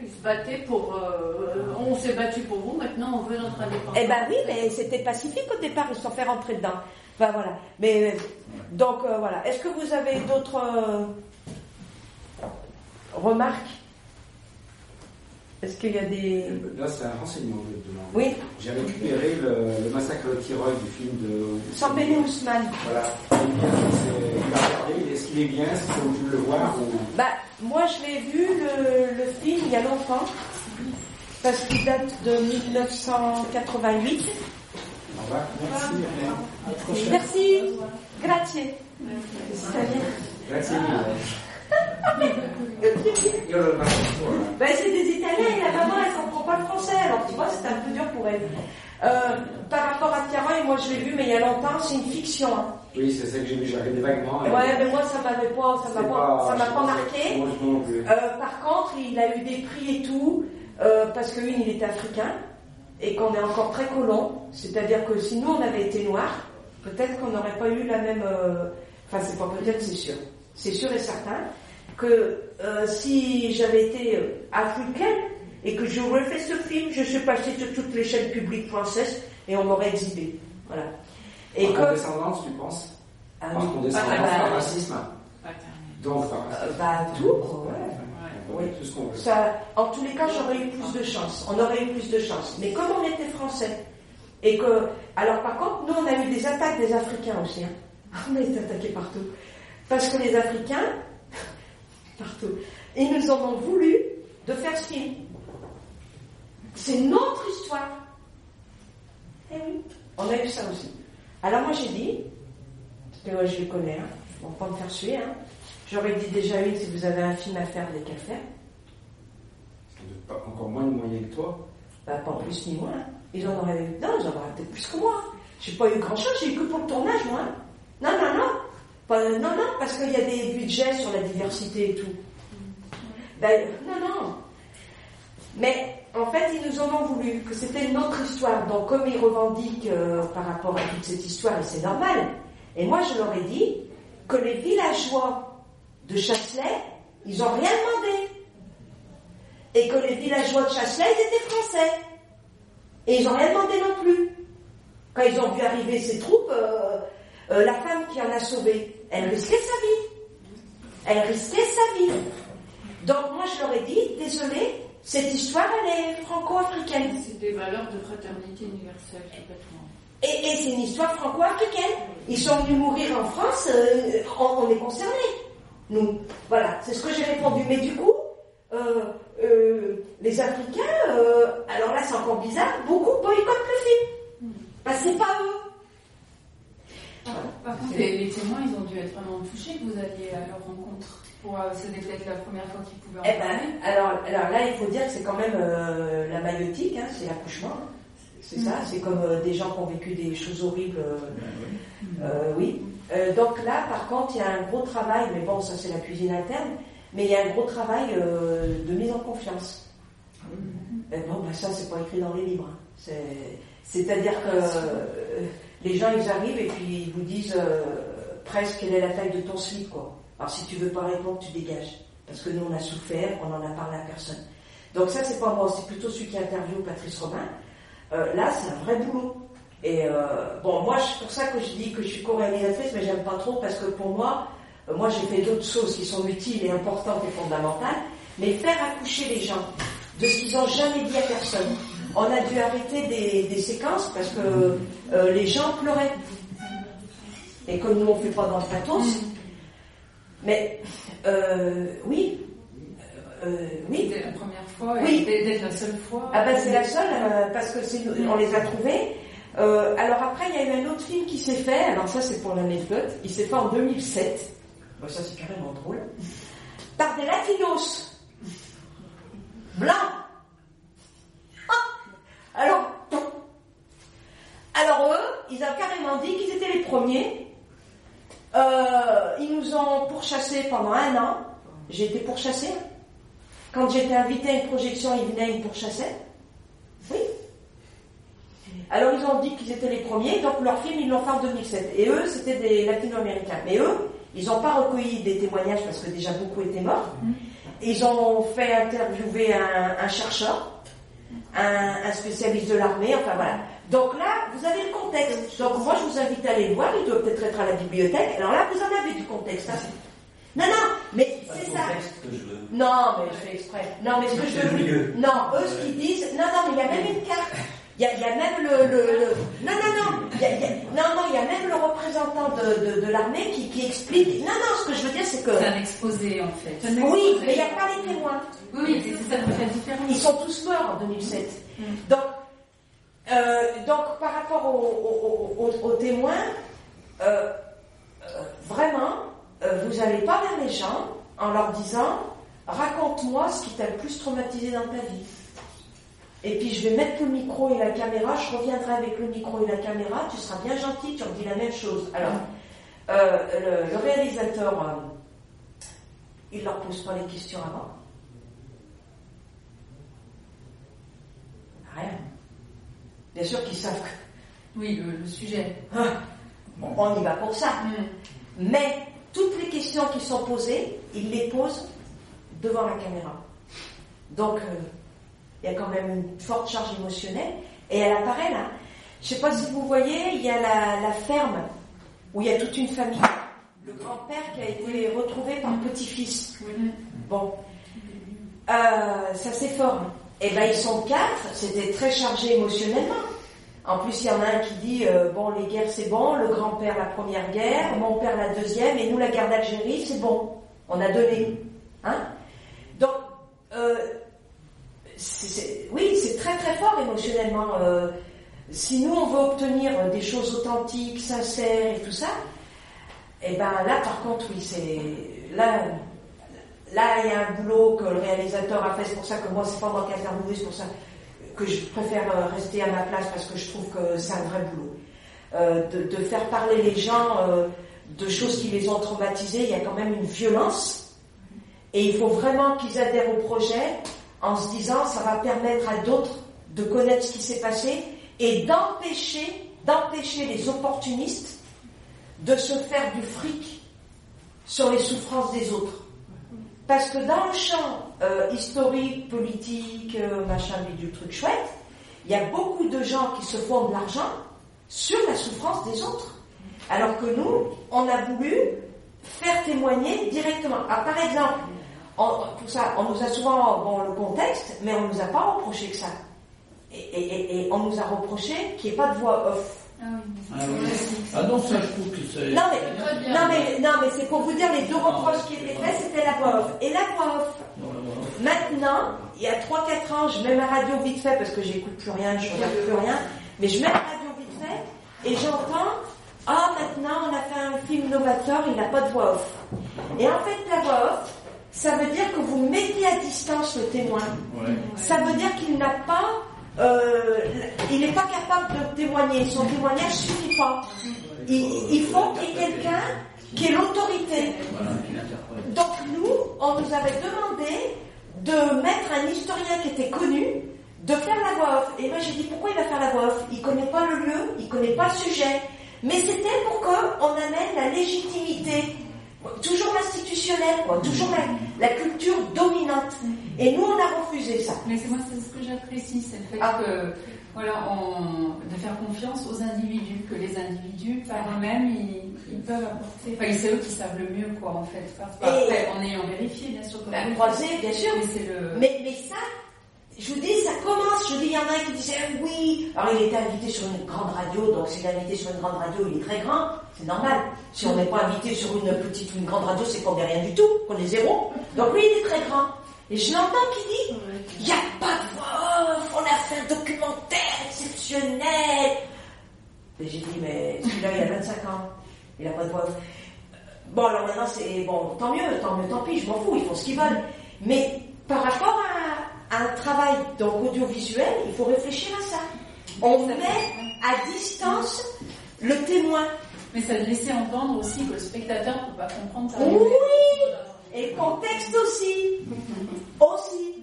[SPEAKER 5] Ils se battaient pour. euh, on s'est battu pour vous, maintenant on veut notre indépendance.
[SPEAKER 1] Eh ben oui, mais c'était pacifique au départ, ils se sont fait rentrer dedans. Enfin voilà. Mais donc euh, voilà. Est-ce que vous avez d'autres euh, remarques? Est-ce qu'il y a des
[SPEAKER 3] Là, c'est un renseignement que je demande.
[SPEAKER 1] Oui.
[SPEAKER 3] J'ai récupéré le, le massacre de Tirol du film de.
[SPEAKER 1] Sans Béné Ousmane
[SPEAKER 3] Voilà. Il est bien, c'est- il a regardé, est-ce qu'il est bien, est-ce que vous le voir ou...
[SPEAKER 1] Bah moi je l'ai vu le, le film il y a longtemps parce qu'il date de 1988.
[SPEAKER 3] Merci. À la prochaine.
[SPEAKER 1] Merci. Grazie. C'est-à-dire
[SPEAKER 3] Grazie mille.
[SPEAKER 1] Ben, c'est des Italiens et la maman, elle comprend pas le français. Alors, tu vois, c'est un peu dur pour elle. Euh, par rapport à Tiara, et moi je l'ai vu, mais il y a longtemps, c'est une fiction. hein.
[SPEAKER 3] Oui, c'est ça que j'ai vu, j'ai regardé vaguement. et-
[SPEAKER 1] Ouais, mais moi, ça m'avait pas, ça m'a pas, ça m'a pas marqué. Euh, par contre, il a eu des prix et tout, euh, parce que une, il était africain, et qu'on est encore très colon. C'est-à-dire que si nous, on avait été noirs, peut-être qu'on n'aurait pas eu la même... euh, Enfin, c'est pas peut-être, c'est sûr. C'est sûr et certain que euh, si j'avais été euh, africaine et que j'aurais fait ce film, je suis passée sur toutes les chaînes publiques françaises et on m'aurait exhibé. Voilà. Et
[SPEAKER 3] par
[SPEAKER 1] que...
[SPEAKER 3] condescendance, tu penses
[SPEAKER 1] Ah
[SPEAKER 3] Par condescendance,
[SPEAKER 1] Ah, bah,
[SPEAKER 3] par racisme.
[SPEAKER 5] Pas terminé.
[SPEAKER 3] Donc, par
[SPEAKER 1] euh,
[SPEAKER 3] racisme.
[SPEAKER 1] bah, tout, ouais.
[SPEAKER 3] Tout ce qu'on veut.
[SPEAKER 1] Ça, en tous les cas, j'aurais eu plus de chance. On aurait eu plus de chance. Mais comme on était français, et que. Alors, par contre, nous, on a eu des attaques des Africains aussi. hein. On a été attaqués partout. Parce que les Africains, partout, ils nous en ont voulu de faire ce film. C'est notre histoire. Eh oui, on a eu ça aussi. Alors, moi, j'ai dit, parce que moi, je les connais, hein, pas me faire suer, hein. J'aurais dit déjà une, si vous avez un film à faire, dès qu'à le faire.
[SPEAKER 3] Pas encore moins de moyens que toi.
[SPEAKER 1] Bah, pas plus ni moins. Ils en auraient eu. Non, ils en auraient peut-être plus que moi. J'ai pas eu grand chose, j'ai eu que pour le tournage, moi. Non, non, non. Non, non, parce qu'il y a des budgets sur la diversité et tout. Ben, non, non. Mais en fait, ils nous en ont voulu, que c'était notre histoire. Donc, comme ils revendiquent euh, par rapport à toute cette histoire, et c'est normal. Et moi, je leur ai dit que les villageois de Chasselet, ils ont rien demandé. Et que les villageois de Chasselet, ils étaient français. Et ils n'ont rien demandé non plus. Quand ils ont vu arriver ces troupes, euh, euh, la femme qui en a sauvé, elle risquait sa vie. Elle risquait sa vie. Donc moi je leur ai dit, désolé, cette histoire elle est franco-africaine.
[SPEAKER 5] C'est des valeurs de fraternité universelle, complètement.
[SPEAKER 1] Et, et c'est une histoire franco-africaine. Ils sont venus mourir en France, euh, on, on est concernés. Nous, voilà, c'est ce que j'ai répondu. Mais du coup, euh, euh, les Africains, euh, alors là c'est encore bizarre, beaucoup boycottent le film. Parce que c'est pas eux.
[SPEAKER 8] Par contre, les, les témoins, ils ont dû être vraiment touchés que vous alliez à leur rencontre. Pour, euh, C'était peut-être la première fois qu'ils pouvaient en
[SPEAKER 1] Eh
[SPEAKER 8] parler.
[SPEAKER 1] ben, alors, alors là, il faut dire que c'est quand même euh, la maïotique, hein, c'est l'accouchement. C'est ça, c'est comme euh, des gens qui ont vécu des choses horribles. euh, euh, oui. Euh, donc là, par contre, il y a un gros travail, mais bon, ça c'est la cuisine interne, mais il y a un gros travail euh, de mise en confiance. Euh, bon, ben ça, c'est pas écrit dans les livres. hein. C'est- C'est-à-dire que euh, les gens, ils arrivent et puis ils vous disent euh, presque quelle est la taille de ton slip. Alors si tu veux pas répondre, tu dégages. Parce que nous, on a souffert, on en a parlé à personne. Donc ça, c'est pas moi, c'est plutôt celui qui interviewe Patrice Robin. Euh, là, c'est un vrai boulot. Et euh, bon, moi, c'est pour ça que je dis que je suis co-réalisatrice, mais j'aime pas trop parce que pour moi, moi, j'ai fait d'autres choses qui sont utiles et importantes et fondamentales. Mais faire accoucher les gens de ce qu'ils n'ont jamais dit à personne. On a dû arrêter des, des séquences parce que euh, les gens pleuraient. Et comme nous, on fait pas dans le pathos. Mais euh, oui, euh, oui,
[SPEAKER 8] C'était la première fois,
[SPEAKER 1] Oui.
[SPEAKER 8] et la seule fois.
[SPEAKER 1] ah ben c'est la seule euh, parce que on les a trouvés. Euh, alors après il y a eu un autre film qui s'est fait. Alors ça c'est pour l'anecdote. Il s'est fait en 2007. Bon, ça c'est carrément drôle. Par des latinos blancs. Alors alors eux ils ont carrément dit qu'ils étaient les premiers. Euh, ils nous ont pourchassés pendant un an. J'ai été pourchassée. Quand j'étais invitée à une projection, ils venaient, ils me pourchassaient. Oui. Alors ils ont dit qu'ils étaient les premiers, donc leur film, ils l'ont fait en 2007. Et eux, c'était des latino-américains. Mais eux, ils n'ont pas recueilli des témoignages parce que déjà beaucoup étaient morts. Ils ont fait interviewer un, un chercheur, un, un spécialiste de l'armée, enfin voilà. Donc là, vous avez le contexte. Donc moi, je vous invite à aller le voir, il doit peut-être être à la bibliothèque. Alors là, vous en avez du contexte. hein. Non, non, mais c'est ça.
[SPEAKER 7] contexte que je veux.
[SPEAKER 1] Non, mais je fais exprès. Non, mais ce que je veux. Non, eux, ce qu'ils disent. Non, non, mais il y a même une carte. Il y a, il y a même le, le, le- Non, non, non. Il y a- il y a- Non, non, il y a même le représentant de, de, de l'armée qui, qui explique. Non, non, ce que je veux dire, c'est que.
[SPEAKER 8] C'est un exposé, en fait.
[SPEAKER 1] Oui, mais il n'y a pas les témoins.
[SPEAKER 8] Oui, c'est ça qui fait la différence.
[SPEAKER 1] Ils sont tous morts en 2007. Donc, Euh, donc, par rapport aux, aux- aux- aux témoins, euh, euh, vraiment, vous n'allez pas vers les gens en leur disant raconte-moi ce qui t'a le plus traumatisé dans ta vie. Et puis je vais mettre le micro et la caméra, je reviendrai avec le micro et la caméra, tu seras bien gentil, tu me dis la même chose. Alors, euh, le, le réalisateur, euh, il leur pose pas les questions avant. Rien. Bien sûr qu'ils savent que
[SPEAKER 8] Oui, le, le sujet.
[SPEAKER 1] ah, bon, on y va pour ça.
[SPEAKER 8] Mm.
[SPEAKER 1] Mais toutes les questions qui sont posées, il les pose devant la caméra. Donc, euh, il y a quand même une forte charge émotionnelle. Et elle apparaît là. Je ne sais pas si vous voyez, il y a la, la ferme où il y a toute une famille. Le grand-père qui a été retrouvé par le petit-fils. Bon. Euh, ça c'est fort. Et ben ils sont quatre, c'était très chargé émotionnellement. En plus, il y en a un qui dit euh, bon, les guerres c'est bon, le grand-père la première guerre, mon père la deuxième, et nous la guerre d'Algérie c'est bon, on a donné. Hein Donc, euh, c'est- c'est- oui, c'est très très Euh, si nous on veut obtenir des choses authentiques, sincères et tout ça, et ben là par contre oui, c'est là. Là, il y a un boulot que le réalisateur a fait, c'est pour ça que moi, c'est pas moi qui ai c'est pour ça que je préfère euh, rester à ma place parce que je trouve que c'est un vrai boulot. Euh, de, faire parler les gens de choses qui les ont traumatisés, il y a quand même une violence. Et il faut vraiment qu'ils adhèrent au projet en se disant ça va permettre à d'autres de connaître ce qui s'est passé et d'empêcher, d'empêcher les opportunistes de se faire du fric sur les souffrances des autres. Parce que dans le champ euh, historique, politique, euh, machin, du truc chouette, il y a beaucoup de gens qui se font de l'argent sur la souffrance des autres. Alors que nous, on a voulu faire témoigner directement. Ah, par exemple, on, pour ça, on nous a souvent, bon, le contexte, mais on nous a pas reproché que ça. Et, et- et- et on nous a reproché qu'il n'y ait pas de voix off.
[SPEAKER 8] Ah oui.
[SPEAKER 6] Ah. Ah non, ça je trouve que c'est.
[SPEAKER 1] Non mais, non mais, non mais c'est pour vous dire les deux reproches qui étaient faits, c'était la voix off. Et la voix off. Maintenant, il y a 3-4 ans, je mets ma radio vite fait parce que j'écoute plus rien, je regarde plus rien, mais je mets la radio vite fait et j'entends Ah, maintenant on a fait un film novateur, il n'a pas de voix off. Et en fait, la voix off, ça veut dire que vous mettez à distance le témoin.
[SPEAKER 6] Ouais.
[SPEAKER 1] Ça veut dire qu'il n'a pas. Euh, il n'est pas capable de témoigner, son témoignage suffit pas. Il, faut qu'il y ait quelqu'un qui ait l'autorité. Donc nous, on nous avait demandé de mettre un historien qui était connu, de faire la voix off. Et moi j'ai dit pourquoi il va faire la voix off? Il connaît pas le lieu, il connaît pas le sujet. Mais c'était pour qu'on amène la légitimité, toujours l'institutionnel, toujours la culture dominante. Et nous on a refusé ça.
[SPEAKER 8] Mais c'est moi, c'est ce que j'apprécie, c'est le fait
[SPEAKER 1] Ah.
[SPEAKER 8] que, voilà, on, de faire confiance aux individus, que les individus, par eux-mêmes, ils, ils peuvent apporter. Enfin, c'est eux qui savent le mieux, quoi, en fait. Après, en ayant vérifié, bien sûr. le
[SPEAKER 1] croisé, bien sûr.
[SPEAKER 8] Mais c'est le.
[SPEAKER 1] Mais, mais ça, je vous dis, ça commence. Je dis, il y en a un qui disait ah oui. Alors il était invité sur une grande radio, donc s'il est invité sur une grande radio, il est très grand. C'est normal. Si on n'est pas invité sur une petite ou une grande radio, c'est qu'on n'est rien du tout, qu'on est zéro. Donc lui, il est très grand. Et je l'entends qui dit, il n'y a pas de voix off, on a fait un documentaire exceptionnel. Et j'ai dit, mais celui-là, il a 25 ans. Il n'a pas de voix off. Bon, alors maintenant, c'est bon, tant mieux, tant mieux, tant pis, je m'en fous, ils font ce qu'ils veulent. Mais par rapport à, à un travail donc audiovisuel, il faut réfléchir à ça. On met à distance le témoin.
[SPEAKER 8] Mais ça laissait entendre aussi que le spectateur ne peut pas comprendre ça.
[SPEAKER 1] Oui Et le contexte aussi. Aussi.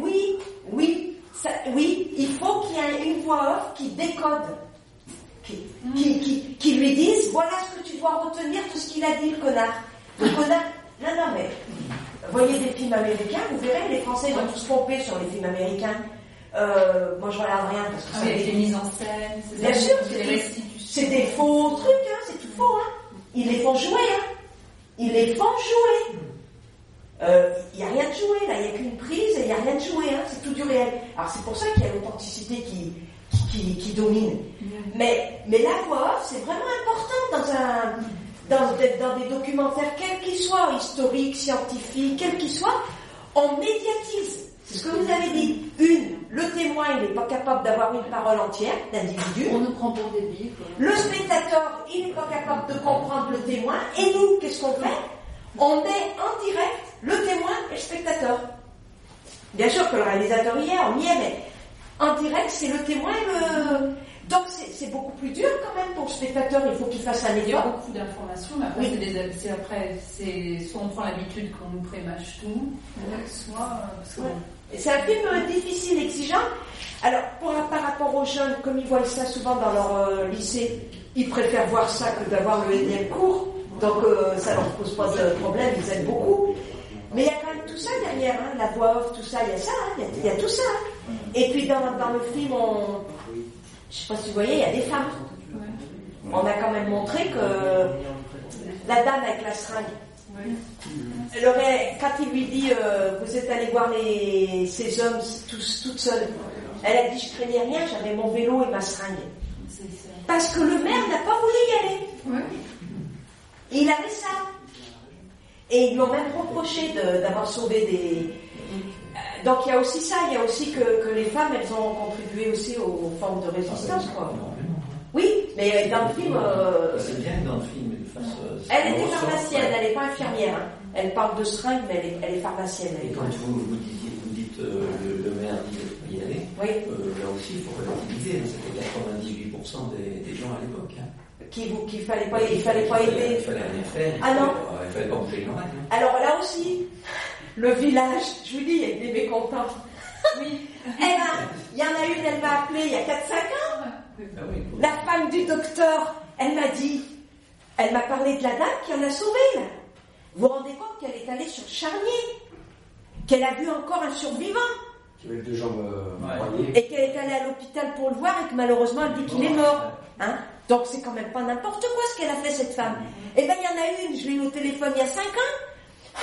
[SPEAKER 1] Oui, oui, ça- oui, il faut qu'il y ait une voix off qui décode. Qui, qui, qui, qui lui dise voilà ce que tu dois retenir de ce qu'il a dit, le connard. Le connard. Non, non, mais voyez des films américains, vous verrez, les Français ils vont tous pomper sur les films américains. Euh, moi je regarde rien parce que ça
[SPEAKER 8] Avec les mises en scène, c'est
[SPEAKER 1] Bien sûr, c'est des faux trucs, hein, c'est tout faux. Hein. Ils les font jouer. Hein. Ils les font jouer. Il n'y a rien de joué là, il n'y a qu'une prise et il n'y a rien de joué, hein, c'est tout du réel. Alors c'est pour ça qu'il y a l'authenticité qui, qui, qui domine. Mais, mais la voix off, c'est vraiment important dans, un, dans, des- dans des documentaires, quels qu'ils soient, historiques, scientifiques, quels qu'ils soient, on médiatise. C'est ce que vous avez dit. Une, le témoin, il n'est pas capable d'avoir une parole entière d'individu.
[SPEAKER 5] On nous prend pour des billes.
[SPEAKER 1] Le spectateur, il n'est pas capable de comprendre le témoin. Et nous, qu'est-ce qu'on fait? On met en direct le témoin et le spectateur. Bien sûr que le réalisateur y est, on y est, mais en direct, c'est le témoin et le... Donc c'est beaucoup plus dur quand même pour le spectateur, il faut qu'il fasse un
[SPEAKER 8] Il y a
[SPEAKER 1] effort.
[SPEAKER 8] beaucoup d'informations, mais après,
[SPEAKER 1] Oui.
[SPEAKER 8] c'est après, c'est soit on prend l'habitude qu'on nous prémâche tout, soit euh,
[SPEAKER 1] Ouais. C'est un film euh, difficile, exigeant. Alors, pour, par rapport aux jeunes, comme ils voient ça souvent dans leur euh, lycée, ils préfèrent voir ça que d'avoir le énième cours. Donc, euh, ça leur pose pas de problème, ils aiment beaucoup. Mais il y a quand même tout ça derrière, hein, la voix off, tout ça, il y a ça, hein, il y a- il y, a tout ça. hein. Et puis, dans, dans le film, on... je sais pas si vous voyez, il y a des femmes. On a quand même montré que la dame avec la seringue, elle aurait, quand il lui dit euh, vous êtes allé voir les, ces hommes tous, toute seule, elle a dit je craignais rien, j'avais mon vélo et ma seringue. Parce que le maire n'a pas voulu y aller. Et il avait ça. Et ils lui ont même reproché d'avoir sauvé des. Euh, Donc il y a aussi ça, il y a aussi que, que les femmes elles ont contribué aussi aux formes de résistance. Quoi. Oui, mais dans le film, euh,
[SPEAKER 7] C'est bien que dans le film, il fasse. euh,
[SPEAKER 1] elle était pharmacienne, elle n'est pas infirmière. hein. Elle parle de seringue, mais elle est, elle est pharmacienne. elle
[SPEAKER 7] Et quand vous, vous dites, vous dites euh, le, le maire dit pas y aller,
[SPEAKER 1] Oui,
[SPEAKER 7] euh, là aussi il faut relativiser. hein, C'était 98% des, des gens à l'époque. Hein.
[SPEAKER 1] qu'il vous- qu'il fallait pas, il fallait pas aider.
[SPEAKER 7] Il fallait rien faire.
[SPEAKER 1] Ah non.
[SPEAKER 7] Hein.
[SPEAKER 1] Alors là aussi, le village, je vous dis, il y a des mécontents. Oui. Eh ben, il y en a une, elle m'a appelé il y a 4-5 ans.
[SPEAKER 7] Ah oui, faut-
[SPEAKER 1] La femme du docteur, elle m'a dit, elle m'a parlé de la dame qui en a sauvé, là. Vous vous rendez compte qu'elle est allée sur Charnier, qu'elle a vu encore un survivant,
[SPEAKER 3] Qui avait deux jambes euh,
[SPEAKER 6] Ouais.
[SPEAKER 1] et qu'elle est allée à l'hôpital pour le voir, et que malheureusement, elle dit qu'il est mort. Hein Donc c'est quand même pas n'importe quoi ce qu'elle a fait, cette femme. Eh ben, il y en a une, je l'ai eu au téléphone il y a 5 ans. Ah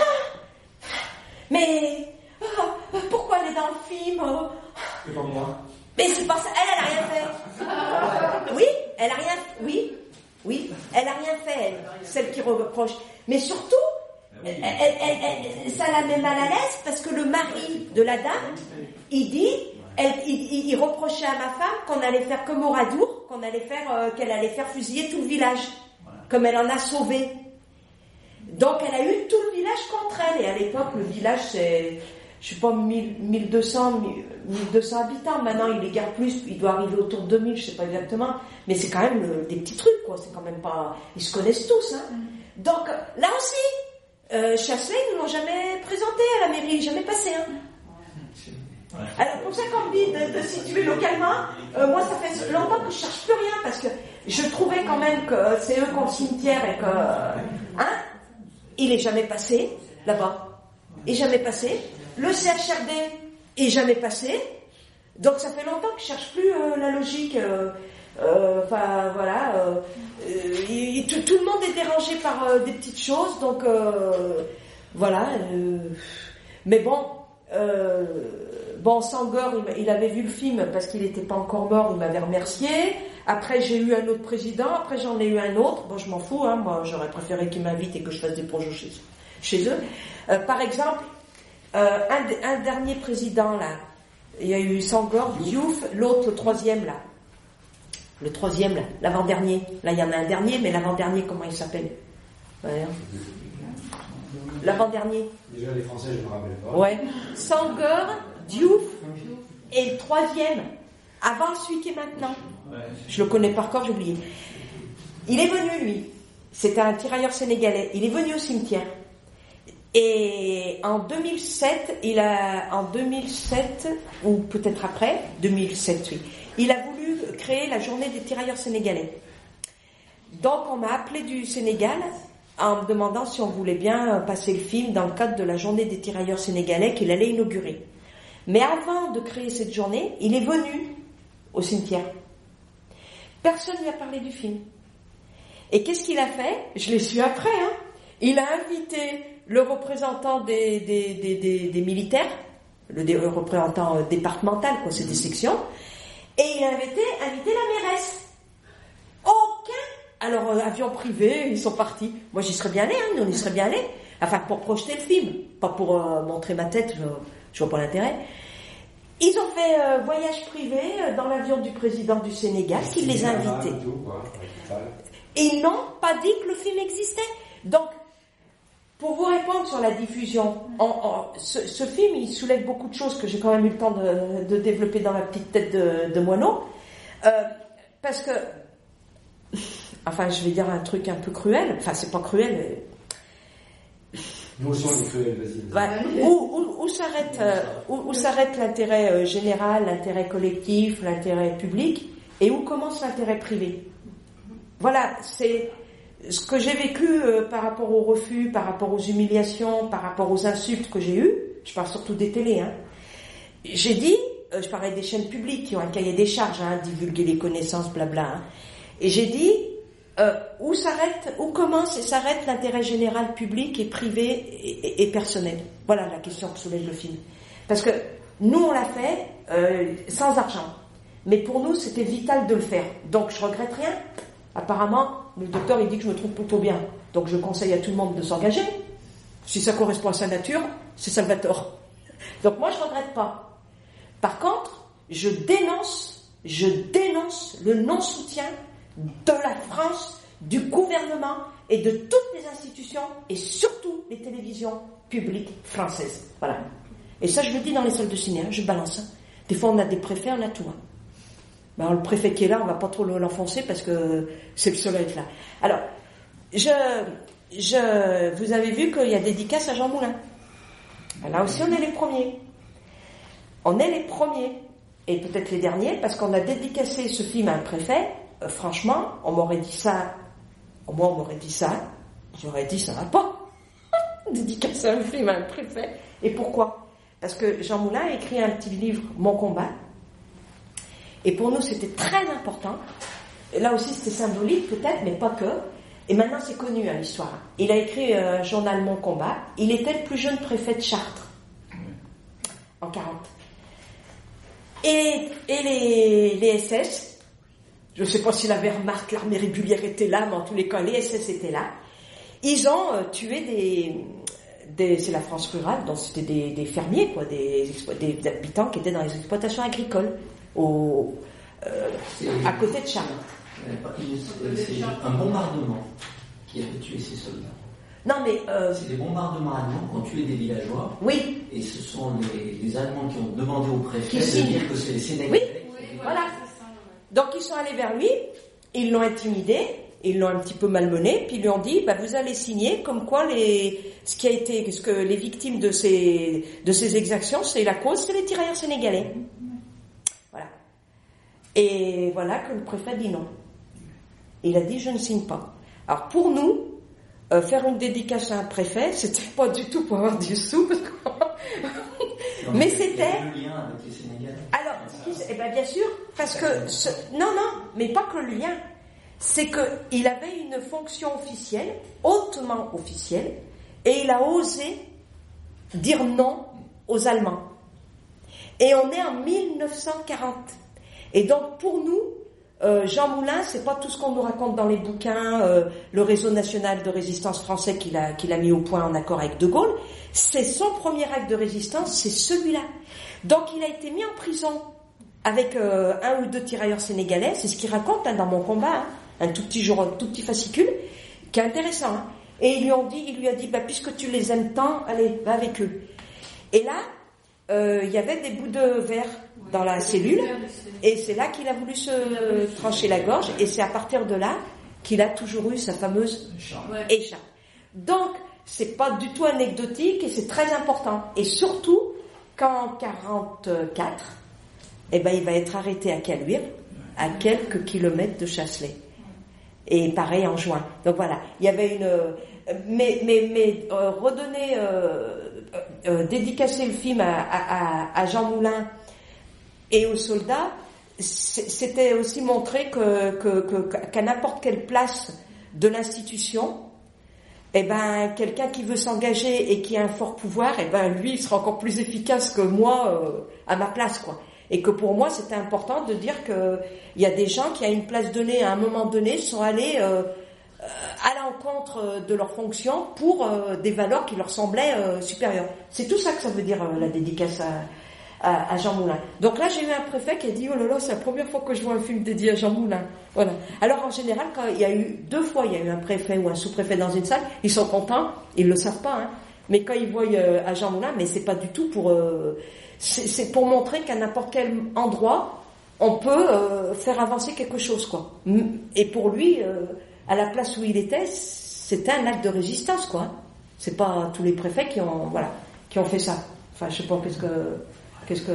[SPEAKER 1] mais ah, pourquoi elle est dans le film ah
[SPEAKER 3] C'est pas moi.
[SPEAKER 1] Mais c'est pas ça, elle, elle a rien fait. Oui, elle a rien, oui, oui, elle a rien fait, elle, celle qui reproche. Mais surtout, elle, elle- elle- elle- ça la met mal à l'aise parce que le mari de la dame, il dit, elle, il, il- il reprochait à ma femme qu'on allait faire comme au Radour, qu'on allait faire, euh, qu'elle allait faire fusiller tout le village, comme elle en a sauvé. Donc elle a eu tout le village contre elle. Et à l'époque, le village, c'est, je sais pas, 1000, 1200, 1200 habitants. Maintenant, il est guère plus. Il doit arriver autour de 2000, je sais pas exactement. Mais c'est quand même le- des petits trucs, quoi. C'est quand même pas. Ils se connaissent tous, hein. Donc là aussi, euh, Chasselet, ils ne l'ont jamais présenté à la mairie, jamais passé. Hein. Alors pour ça qu'on me dit de, de situer localement, euh, moi ça fait longtemps que je cherche plus rien parce que je trouvais quand même que c'est eux le cimetière et que hein, il est jamais passé là-bas, il est jamais passé. Le CHRD est jamais passé, donc ça fait longtemps que je cherche plus euh, la logique. euh, Enfin voilà, il- il- tout, le monde est dérangé par des petites choses, donc voilà. mais bon, euh, bon, Sangor, il, avait vu le film parce qu'il n'était pas encore mort, il m'avait remercié. Après, j'ai eu un autre président, après j'en ai eu un autre. Bon, je m'en fous, hein, moi j'aurais préféré qu'ils m'invitent et que je fasse des projets chez, chez eux. Euh, par exemple, euh, un, de- un dernier président là, il y a eu Sangor, Diouf, l'autre, le troisième là. Le troisième là, l'avant-dernier. Là, il y en a un dernier, mais l'avant-dernier, comment il s'appelle? Ouais. L'avant-dernier.
[SPEAKER 3] Déjà, les Français, je ne me rappelle pas.
[SPEAKER 1] Ouais. Sangor, Diouf et le troisième, avant celui qui est maintenant. Je le connais par corps, j'ai oublié. Il est venu, lui. C'était un tirailleur sénégalais. Il est venu au cimetière. Et en 2007, il a, en 2007, ou peut-être après, 2007, oui, il a voulu créer la journée des tirailleurs sénégalais. Donc on m'a appelé du Sénégal en me demandant si on voulait bien passer le film dans le cadre de la journée des tirailleurs sénégalais qu'il allait inaugurer. Mais avant de créer cette journée, il est venu au cimetière. Personne ne lui a parlé du film. Et qu'est-ce qu'il a fait? Je l'ai su après. Hein il a invité le représentant des, militaires, le, représentant départemental, quoi, c'est des sections, et il a invité, invité la mairesse. Aucun alors, euh, avion privé, ils sont partis. Moi, j'y serais bien allé, hein, on y serait bien allé. Enfin, pour projeter le film, pas pour euh, montrer ma tête. Je vois pas l'intérêt. Ils ont fait euh, voyage privé euh, dans l'avion du président du Sénégal qui les a invités. Et ils n'ont pas dit que le film existait. Donc, pour vous répondre sur la diffusion, ce, film, il soulève beaucoup de choses que j'ai quand même eu le temps de, développer dans la petite tête de, de moineau. Euh, parce que, enfin, je vais dire un truc un peu cruel, enfin, c'est pas cruel,
[SPEAKER 3] où,
[SPEAKER 1] s'arrête euh, l'intérêt euh, général, l'intérêt collectif, l'intérêt public, et où commence l'intérêt privé? Voilà, c'est ce que j'ai vécu euh, par rapport au refus, par rapport aux humiliations, par rapport aux insultes que j'ai eues. Je parle surtout des télés. Hein. J'ai dit, je parlais des chaînes publiques qui ont un cahier des charges, hein, divulguer les connaissances, blabla. Hein. Et j'ai dit, euh, où s'arrête, où commence et s'arrête l'intérêt général public et privé et, personnel? Voilà la question que soulève le film. Parce que nous, on l'a fait euh, sans argent. Mais pour nous, c'était vital de le faire. Donc, je regrette rien. Apparemment, le docteur, il dit que je me trouve plutôt bien. Donc, je conseille à tout le monde de s'engager. Si ça correspond à sa nature, c'est Salvatore. Donc, moi, je regrette pas. Par contre, je dénonce, je dénonce le non-soutien de la France, du gouvernement et de toutes les institutions et surtout les télévisions publiques françaises. Voilà. Et ça, je le dis dans les salles de cinéma, je balance. Hein. Des fois, on a des préfets, on a tout. Hein. Ben, le préfet qui est là, on va pas trop l'enfoncer parce que c'est le seul à être là. Alors, je, je, vous avez vu qu'il y a dédicace à Jean Moulin. Ben, là aussi, on est les premiers. On est les premiers, et peut-être les derniers, parce qu'on a dédicacé ce film à un préfet, euh, franchement, on m'aurait dit ça, au moins on m'aurait dit ça, j'aurais dit ça va pas. Dédicacer un film à un préfet. Et pourquoi? Parce que Jean Moulin a écrit un petit livre, Mon combat. Et pour nous, c'était très important. là aussi, c'était symbolique peut-être, mais pas que. Et maintenant, c'est connu à hein, l'histoire. Il a écrit un journal Mon combat. Il était le plus jeune préfet de Chartres en 40. Et, et les, les SS, je ne sais pas si la Wehrmacht, l'armée régulière était là, mais en tous les cas, les SS étaient là. Ils ont euh, tué des, c'est la France rurale, donc c'était des, fermiers, quoi, des, des, habitants qui étaient dans les exploitations agricoles, au, euh, à côté de Charles.
[SPEAKER 7] C'est un bombardement qui a tué ces soldats.
[SPEAKER 1] Non, mais. Euh,
[SPEAKER 7] c'est des bombardements allemands qui ont tué des villageois.
[SPEAKER 1] Oui.
[SPEAKER 7] Et ce sont les, Allemands qui ont demandé au préfet de dire que c'est les Sénégalais.
[SPEAKER 1] Oui, voilà. Donc ils sont allés vers lui, ils l'ont intimidé, ils l'ont un petit peu malmené, puis ils lui ont dit bah, vous allez signer comme quoi les ce qui a été ce que les victimes de ces de ces exactions, c'est la cause, c'est les tirailleurs sénégalais. Voilà. Et voilà que le préfet dit non. Il a dit je ne signe pas. Alors pour nous, euh, faire une dédicace à un préfet, c'était pas du tout pour avoir du sou, mais c'était. Alors, eh ben, bien sûr, parce que non, non, mais pas que le lien. C'est qu'il avait une fonction officielle, hautement officielle, et il a osé dire non aux Allemands. Et on est en 1940. Et donc pour nous, euh, Jean Moulin, c'est pas tout ce qu'on nous raconte dans les bouquins, euh, le réseau national de résistance français qu'il a, qu'il a mis au point en accord avec De Gaulle. C'est son premier acte de résistance, c'est celui-là. Donc il a été mis en prison avec euh, un ou deux tirailleurs sénégalais, c'est ce qu'il raconte hein, dans mon combat, hein. un tout petit jour, un tout petit fascicule, qui est intéressant. Hein. Et ils lui ont dit, il lui a dit, bah, puisque tu les aimes tant, allez, va avec eux. Et là, euh, il y avait des bouts de verre dans la cellule, et c'est là qu'il a voulu se trancher la gorge, et c'est à partir de là qu'il a toujours eu sa fameuse écharpe. Donc, c'est pas du tout anecdotique, et c'est très important. Et surtout, qu'en 44, eh ben, il va être arrêté à Caluire, à quelques kilomètres de Chasselet. Et pareil en juin. Donc voilà, il y avait une... Euh, mais, mais, mais euh, redonner, euh, dédicacer le film à, Jean Moulin et aux soldats, c'était aussi montrer que, qu'à n'importe quelle place de l'institution, eh ben, quelqu'un qui veut s'engager et qui a un fort pouvoir, eh ben, lui, il sera encore plus efficace que moi à ma place, quoi. Et que pour moi, c'était important de dire qu'il y a des gens qui, à une place donnée, à un moment donné, sont allés euh, à l'encontre de leurs fonctions pour euh, des valeurs qui leur semblaient euh, supérieures. C'est tout ça que ça veut dire euh, la dédicace à, à, Jean Moulin. Donc là, j'ai eu un préfet qui a dit, oh là là, c'est la première fois que je vois un film dédié à Jean Moulin. Voilà. Alors en général, quand il y a eu deux fois, il y a eu un préfet ou un sous-préfet dans une salle, ils sont contents, ils le savent pas, hein. Mais quand ils voient euh, à Jean Moulin, mais c'est pas du tout pour, euh, c'est pour montrer qu'à n'importe quel endroit, on peut euh, faire avancer quelque chose, quoi. Et pour lui, à la place où il était, c'était un acte de résistance, quoi. C'est pas tous les préfets qui ont, voilà, qui ont fait ça. Enfin, je sais pas qu'est-ce que, qu'est-ce que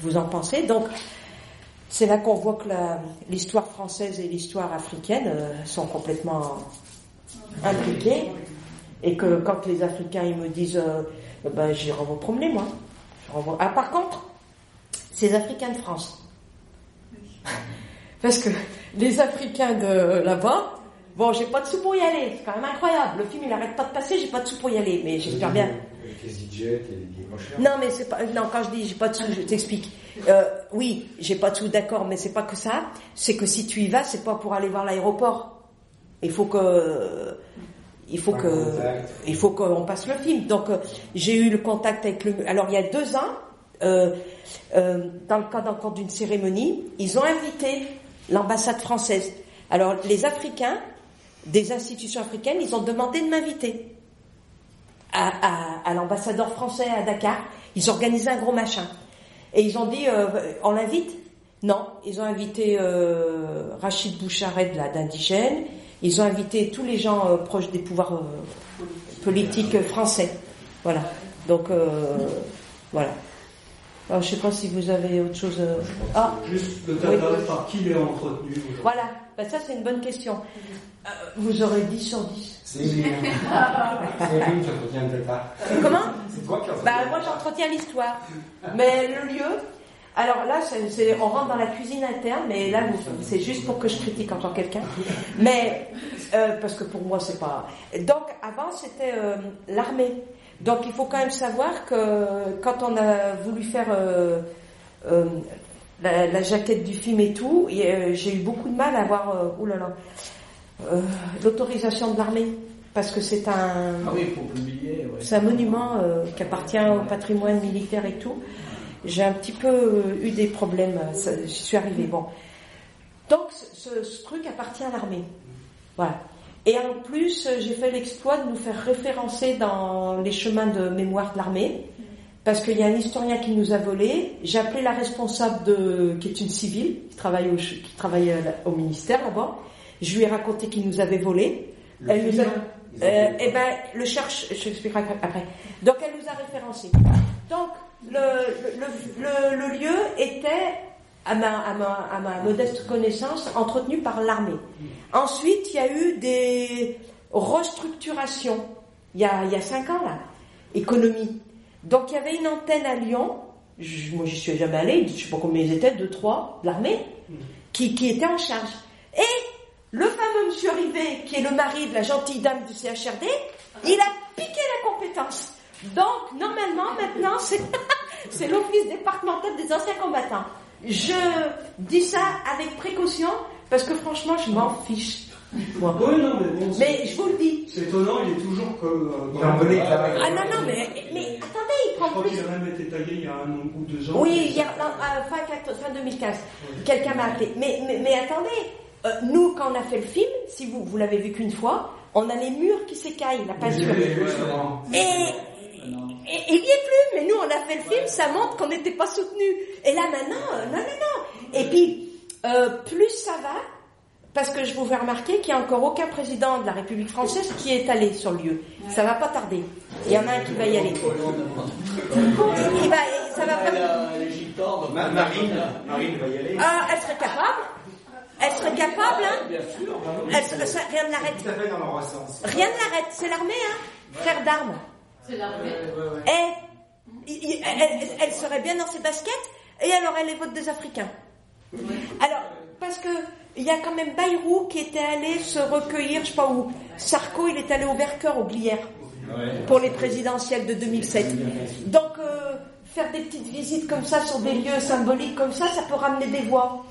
[SPEAKER 1] vous en pensez? Donc, c'est là qu'on voit que l'histoire française et l'histoire africaine euh, sont complètement impliquées. Et que quand les Africains ils me disent, euh, ben, promener moi. Ah, par contre, ces Africains de France. Parce que les Africains de là-bas, bon, j'ai pas de sous pour y aller. C'est quand même incroyable. Le film, il arrête pas de passer, j'ai pas de sous pour y aller. Mais j'espère bien.
[SPEAKER 3] Avec les EasyJet et les billets pas chers.
[SPEAKER 1] Non, mais c'est pas. Non, quand je dis j'ai pas de sous, je t'explique. Euh, oui, j'ai pas de sous, d'accord, mais c'est pas que ça. C'est que si tu y vas, c'est pas pour aller voir l'aéroport. Il faut que. Il faut
[SPEAKER 3] Un
[SPEAKER 1] que.
[SPEAKER 3] contact.
[SPEAKER 1] Il faut qu'on passe le film. Donc, euh, j'ai eu le contact avec le. Alors, il y a deux ans, euh, euh, dans le cadre encore d'une cérémonie, ils ont invité l'ambassade française. Alors, les Africains, des institutions africaines, ils ont demandé de m'inviter à, à- à l'ambassadeur français à Dakar. Ils organisaient un gros machin. Et ils ont dit, euh, on l'invite? Non. Ils ont invité euh, Rachid Bouchared, là, d'indigène. Ils ont invité tous les gens euh, proches des pouvoirs politiques français. Voilà. Donc, voilà. Alors, je sais pas si vous avez autre chose. Ah,
[SPEAKER 9] Juste le
[SPEAKER 1] Oui.
[SPEAKER 9] Tata, par qui il est entretenu
[SPEAKER 1] voilà. Ben, ça, c'est une bonne question. Vous aurez 10 sur 10.
[SPEAKER 3] C'est Evelyne qui entretient le.
[SPEAKER 1] Comment?
[SPEAKER 3] C'est toi qui entretiens
[SPEAKER 1] Bah, moi, j'entretiens l'histoire. Mais le lieu, alors là, on rentre dans la cuisine interne, mais là, c'est juste pour que je critique encore quelqu'un. Mais, euh, parce que pour moi, c'est pas. Donc, avant, c'était euh, l'armée. Donc, il faut quand même savoir que quand on a voulu faire euh, euh, la, la jaquette du film et tout, euh, j'ai eu beaucoup de mal à avoir, euh, oulala, euh, l'autorisation de l'armée. Parce que c'est un.
[SPEAKER 6] Ah oui, il faut publier. ouais.
[SPEAKER 1] C'est un monument euh, qui appartient au patrimoine militaire et tout. J'ai un petit peu euh, eu des problèmes. euh, J'y suis arrivée. Bon. Donc, ce, ce truc appartient à l'armée. Voilà. Et en plus, j'ai fait l'exploit de nous faire référencer dans les chemins de mémoire de l'armée. Parce qu'il y a un historien qui nous a volé. J'ai appelé la responsable de, qui est une civile, qui travaille au, qui travaille au ministère là-bas. Je lui ai raconté qu'il nous avait volé.
[SPEAKER 3] Le
[SPEAKER 1] Elle nous a, euh, eh ben, le cherche, je l'expliquerai après. Donc, elle nous a référencé. Donc, le, le, le, le lieu était, à ma, à, ma, à ma modeste connaissance, entretenu par l'armée. Ensuite, il y a eu des restructurations, il y a, il y a cinq ans, là, économie. Donc, il y avait une antenne à Lyon, je- moi, j'y suis jamais allée, je sais pas combien ils étaient, deux, trois, de l'armée, qui, qui était en charge. Et le fameux monsieur Rivet, qui est le mari de la gentille dame du CHRD, il a piqué la compétence. Donc, normalement, maintenant, c'est, l'office départemental des anciens combattants. Je dis ça avec précaution, parce que franchement, je m'en fiche.
[SPEAKER 9] Non, mais bon, c'est-
[SPEAKER 1] Mais je vous le dis.
[SPEAKER 9] c'est étonnant, il est toujours comme. euh,
[SPEAKER 3] Il travail.
[SPEAKER 1] Ah non, non, mais, mais attendez, il
[SPEAKER 9] Je
[SPEAKER 1] prend
[SPEAKER 9] crois
[SPEAKER 1] plus.
[SPEAKER 9] qu'il a même été taillé il y a un ou deux ans.
[SPEAKER 1] Oui, il y a, non, à fin, 14 fin 2015, quelqu'un m'a appelé. Mais, mais, mais attendez, euh, nous, quand on a fait le film, si vous, vous l'avez vu qu'une fois, on a les murs qui s'écaillent, la peinture. Et, et, et il n'y est plus, mais nous, on a fait le film, ça montre qu'on n'était pas soutenu. Et là, maintenant, euh, non, non, non. Et puis, euh, plus ça va, parce que je vous fais remarquer qu'il n'y a encore aucun président de la République française qui est allé sur le lieu. Ça va pas tarder. Il y en a un qui va y aller. Il va, ça va pas
[SPEAKER 3] Marine, Marine va y aller.
[SPEAKER 1] Ah, elle serait capable. Elle serait capable, hein.
[SPEAKER 6] Bien sûr.
[SPEAKER 1] Elle serait- ça- rien ne l'arrête. Rien ne l'arrête. C'est l'armée, hein. Frère d'armes.
[SPEAKER 5] C'est l'armée.
[SPEAKER 1] Et elle, serait bien dans ses baskets. Et alors, elle est vote des Africains. Alors, parce que il y a quand même Bayrou qui était allé se recueillir, je sais pas où. Sarko, il est allé au Vercœur, au Glières, pour les présidentielles de 2007. Donc, euh, faire des petites visites comme ça sur des lieux symboliques comme ça, ça peut ramener des voix.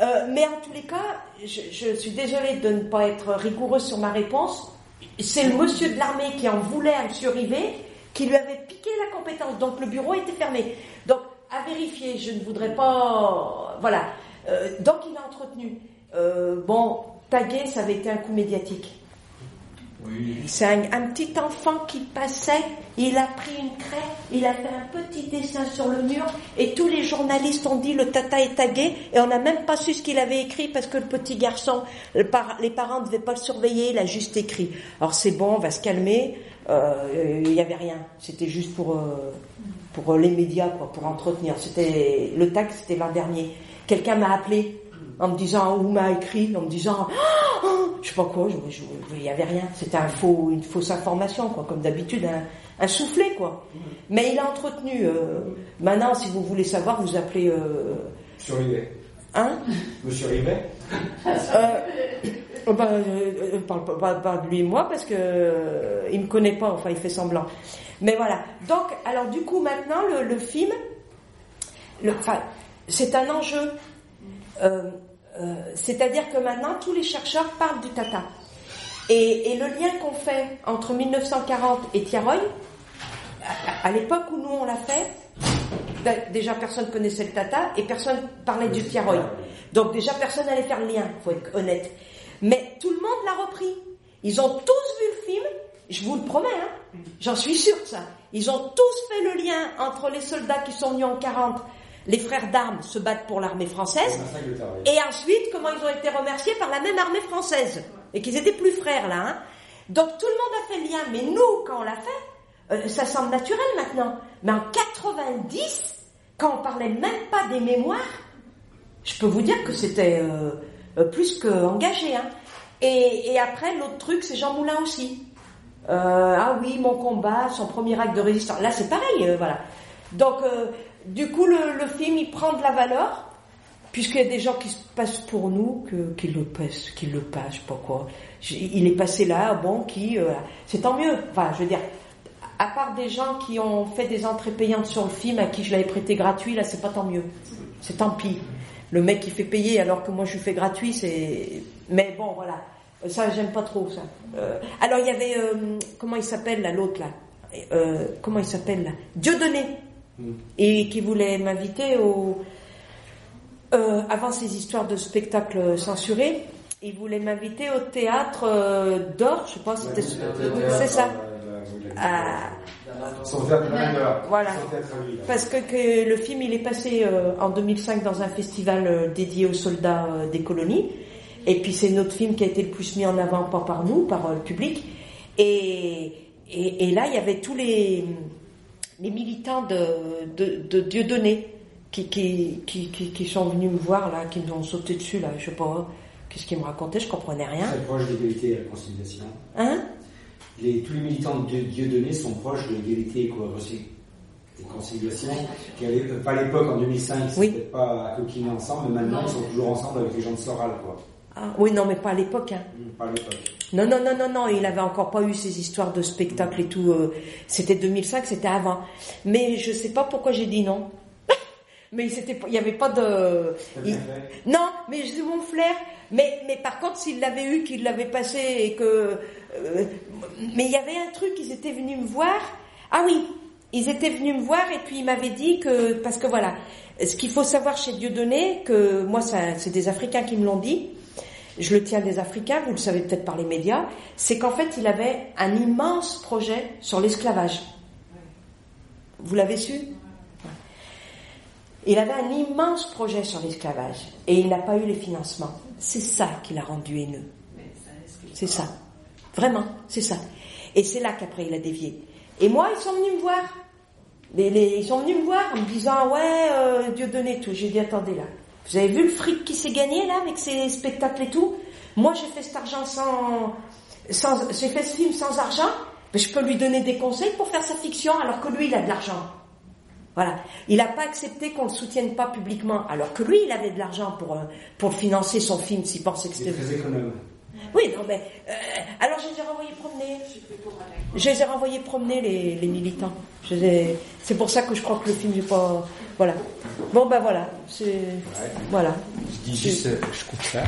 [SPEAKER 1] Euh, mais en tous les cas, je, suis désolée de ne pas être rigoureuse sur ma réponse. C'est le monsieur de l'armée qui en voulait à M. Rivet qui lui avait piqué la compétence. Donc le bureau était fermé. Donc à vérifier, je ne voudrais pas. Voilà. Euh, donc il a entretenu. Euh, bon, taguer, ça avait été un coup médiatique. C'est un, petit enfant qui passait, il a pris une craie, il a fait un petit dessin sur le mur, et tous les journalistes ont dit le tata est tagué, et on n'a même pas su ce qu'il avait écrit parce que le petit garçon, les parents ne devaient pas le surveiller, il a juste écrit. Alors c'est bon, on va se calmer, euh, il n'y avait rien, c'était juste pour, euh, pour les médias, quoi, pour entretenir. C'était le tag, c'était l'an dernier. Quelqu'un m'a appelé en me disant ou m'a écrit en me disant Ah, je sais pas quoi, il y avait rien. C'était un faux, une fausse information, quoi, comme d'habitude, un, un soufflet, quoi. Mais il a entretenu. euh, maintenant, si vous voulez savoir, vous appelez. Euh,
[SPEAKER 3] Monsieur Rivet.
[SPEAKER 1] hein
[SPEAKER 3] Monsieur Rivet
[SPEAKER 1] euh, euh, bah, parle pas, de lui et moi parce que il me connaît pas, enfin il fait semblant. Mais voilà. Donc, alors du coup maintenant le, le film, le, c'est un enjeu. Euh, C'est-à-dire que maintenant tous les chercheurs parlent du Tata. Et, le lien qu'on fait entre 1940 et Tiaroy, à, l'époque où nous on l'a fait, d'a- déjà personne connaissait le Tata et personne parlait du Tiaroy. Donc déjà personne n'allait faire le lien, faut être honnête. Mais tout le monde l'a repris. Ils ont tous vu le film, je vous le promets, hein, j'en suis sûre de ça. Ils ont tous fait le lien entre les soldats qui sont venus en 40, les frères d'armes se battent pour l'armée française, et ensuite, comment ils ont été remerciés par la même armée française. Et qu'ils étaient plus frères, là. hein. Donc tout le monde a fait le lien. Mais nous, quand on l'a fait, euh, ça semble naturel maintenant. Mais en 90, quand on parlait même pas des mémoires, je peux vous dire que c'était euh, euh, plus qu'engagé. Hein. Et, et après, l'autre truc, c'est Jean Moulin aussi. Euh, ah oui, mon combat, son premier acte de résistance. Là, c'est pareil, voilà. Donc, du coup, le, film, il prend de la valeur, puisqu'il y a des gens qui se passent pour nous, qui le passent, qui le passent, je sais pas quoi. Il est passé là, bon, qui, euh, c'est tant mieux. Enfin, je veux dire, à part des gens qui ont fait des entrées payantes sur le film, à qui je l'avais prêté gratuit, là, c'est pas tant mieux. C'est tant pis. Le mec qui fait payer alors que moi je fais gratuit, c'est. Mais bon, voilà. Ça, j'aime pas trop ça. Euh, alors il y avait euh, comment il s'appelle là, l'autre là? Comment il s'appelle là? Dieudonné. Et qui voulait m'inviter au. euh, avant ces histoires de spectacles censurés, il voulait m'inviter au théâtre euh, d'or, je pas, c'était. C'est ça. Ah.
[SPEAKER 3] Son théâtre.
[SPEAKER 1] Voilà.
[SPEAKER 3] Son théâtre à lui, là.
[SPEAKER 1] Parce que, que le film, il est passé euh, en 2005 dans un festival euh, dédié aux soldats euh, des colonies. Et puis c'est notre film qui a été le plus mis en avant, pas par nous, par euh, le public. Et, et, et là, il y avait tous les, les militants de, de, de Dieudonné qui, qui, qui, qui, qui sont venus me voir, là, qui nous ont sauté dessus, là, je sais pas, qu'est-ce qu'ils me racontaient, je comprenais rien.
[SPEAKER 3] Très proche de l'égalité et de la conciliation.
[SPEAKER 1] Hein?
[SPEAKER 3] Les, tous les militants de Dieu, Dieudonné sont proches de l'égalité et co- et conciliation. Qui euh, pas à l'époque, en 2005, ils
[SPEAKER 1] Oui.
[SPEAKER 3] n'étaient pas coquinés ensemble, mais maintenant ils sont toujours ensemble avec les gens de Soral, quoi.
[SPEAKER 1] Ah, Oui, non, mais pas à l'époque. Hein.
[SPEAKER 3] Pas à l'époque.
[SPEAKER 1] Non, non, non, non, non, il avait encore pas eu ces histoires de spectacle et tout. euh, c'était 2005, c'était avant. Mais je sais pas pourquoi j'ai dit non. mais c'était, il y avait pas de. Il-. Non, mais c'est mon flair. Mais, mais par contre, s'il l'avait eu, qu'il l'avait passé et que. euh, mais il y avait un truc, ils étaient venus me voir. Ah oui, ils étaient venus me voir et puis ils m'avaient dit que. Parce que voilà, ce qu'il faut savoir chez Dieudonné, que moi, ça, c'est des Africains qui me l'ont dit. Je le tiens des Africains, vous le savez peut-être par les médias, c'est qu'en fait, il avait un immense projet sur l'esclavage. Vous l'avez su Il avait un immense projet sur l'esclavage et il n'a pas eu les financements. C'est ça qui l'a rendu haineux. C'est ça. Vraiment, c'est ça. Et c'est là qu'après il a dévié. Et moi, ils sont venus me voir. Ils sont venus me voir en me disant ouais, euh, Dieu donné tout. J'ai dit attendez là. Vous avez vu le fric qui s'est gagné là avec ces spectacles et tout? Moi, j'ai fait cet argent sans, sans j'ai fait ce film sans argent. Mais je peux lui donner des conseils pour faire sa fiction alors que lui, il a de l'argent. Voilà. Il n'a pas accepté qu'on le soutienne pas publiquement, alors que lui, il avait de l'argent pour, euh, pour financer son film s'il pensait que c'était. Oui, non, mais. euh, alors, je les ai renvoyés promener. Je les ai renvoyés promener, les, les militants. Ai- C'est pour ça que je crois que le film n'est pas. Voilà. Bon, ben voilà. Voilà.
[SPEAKER 10] Je dis juste, euh, je coupe ça.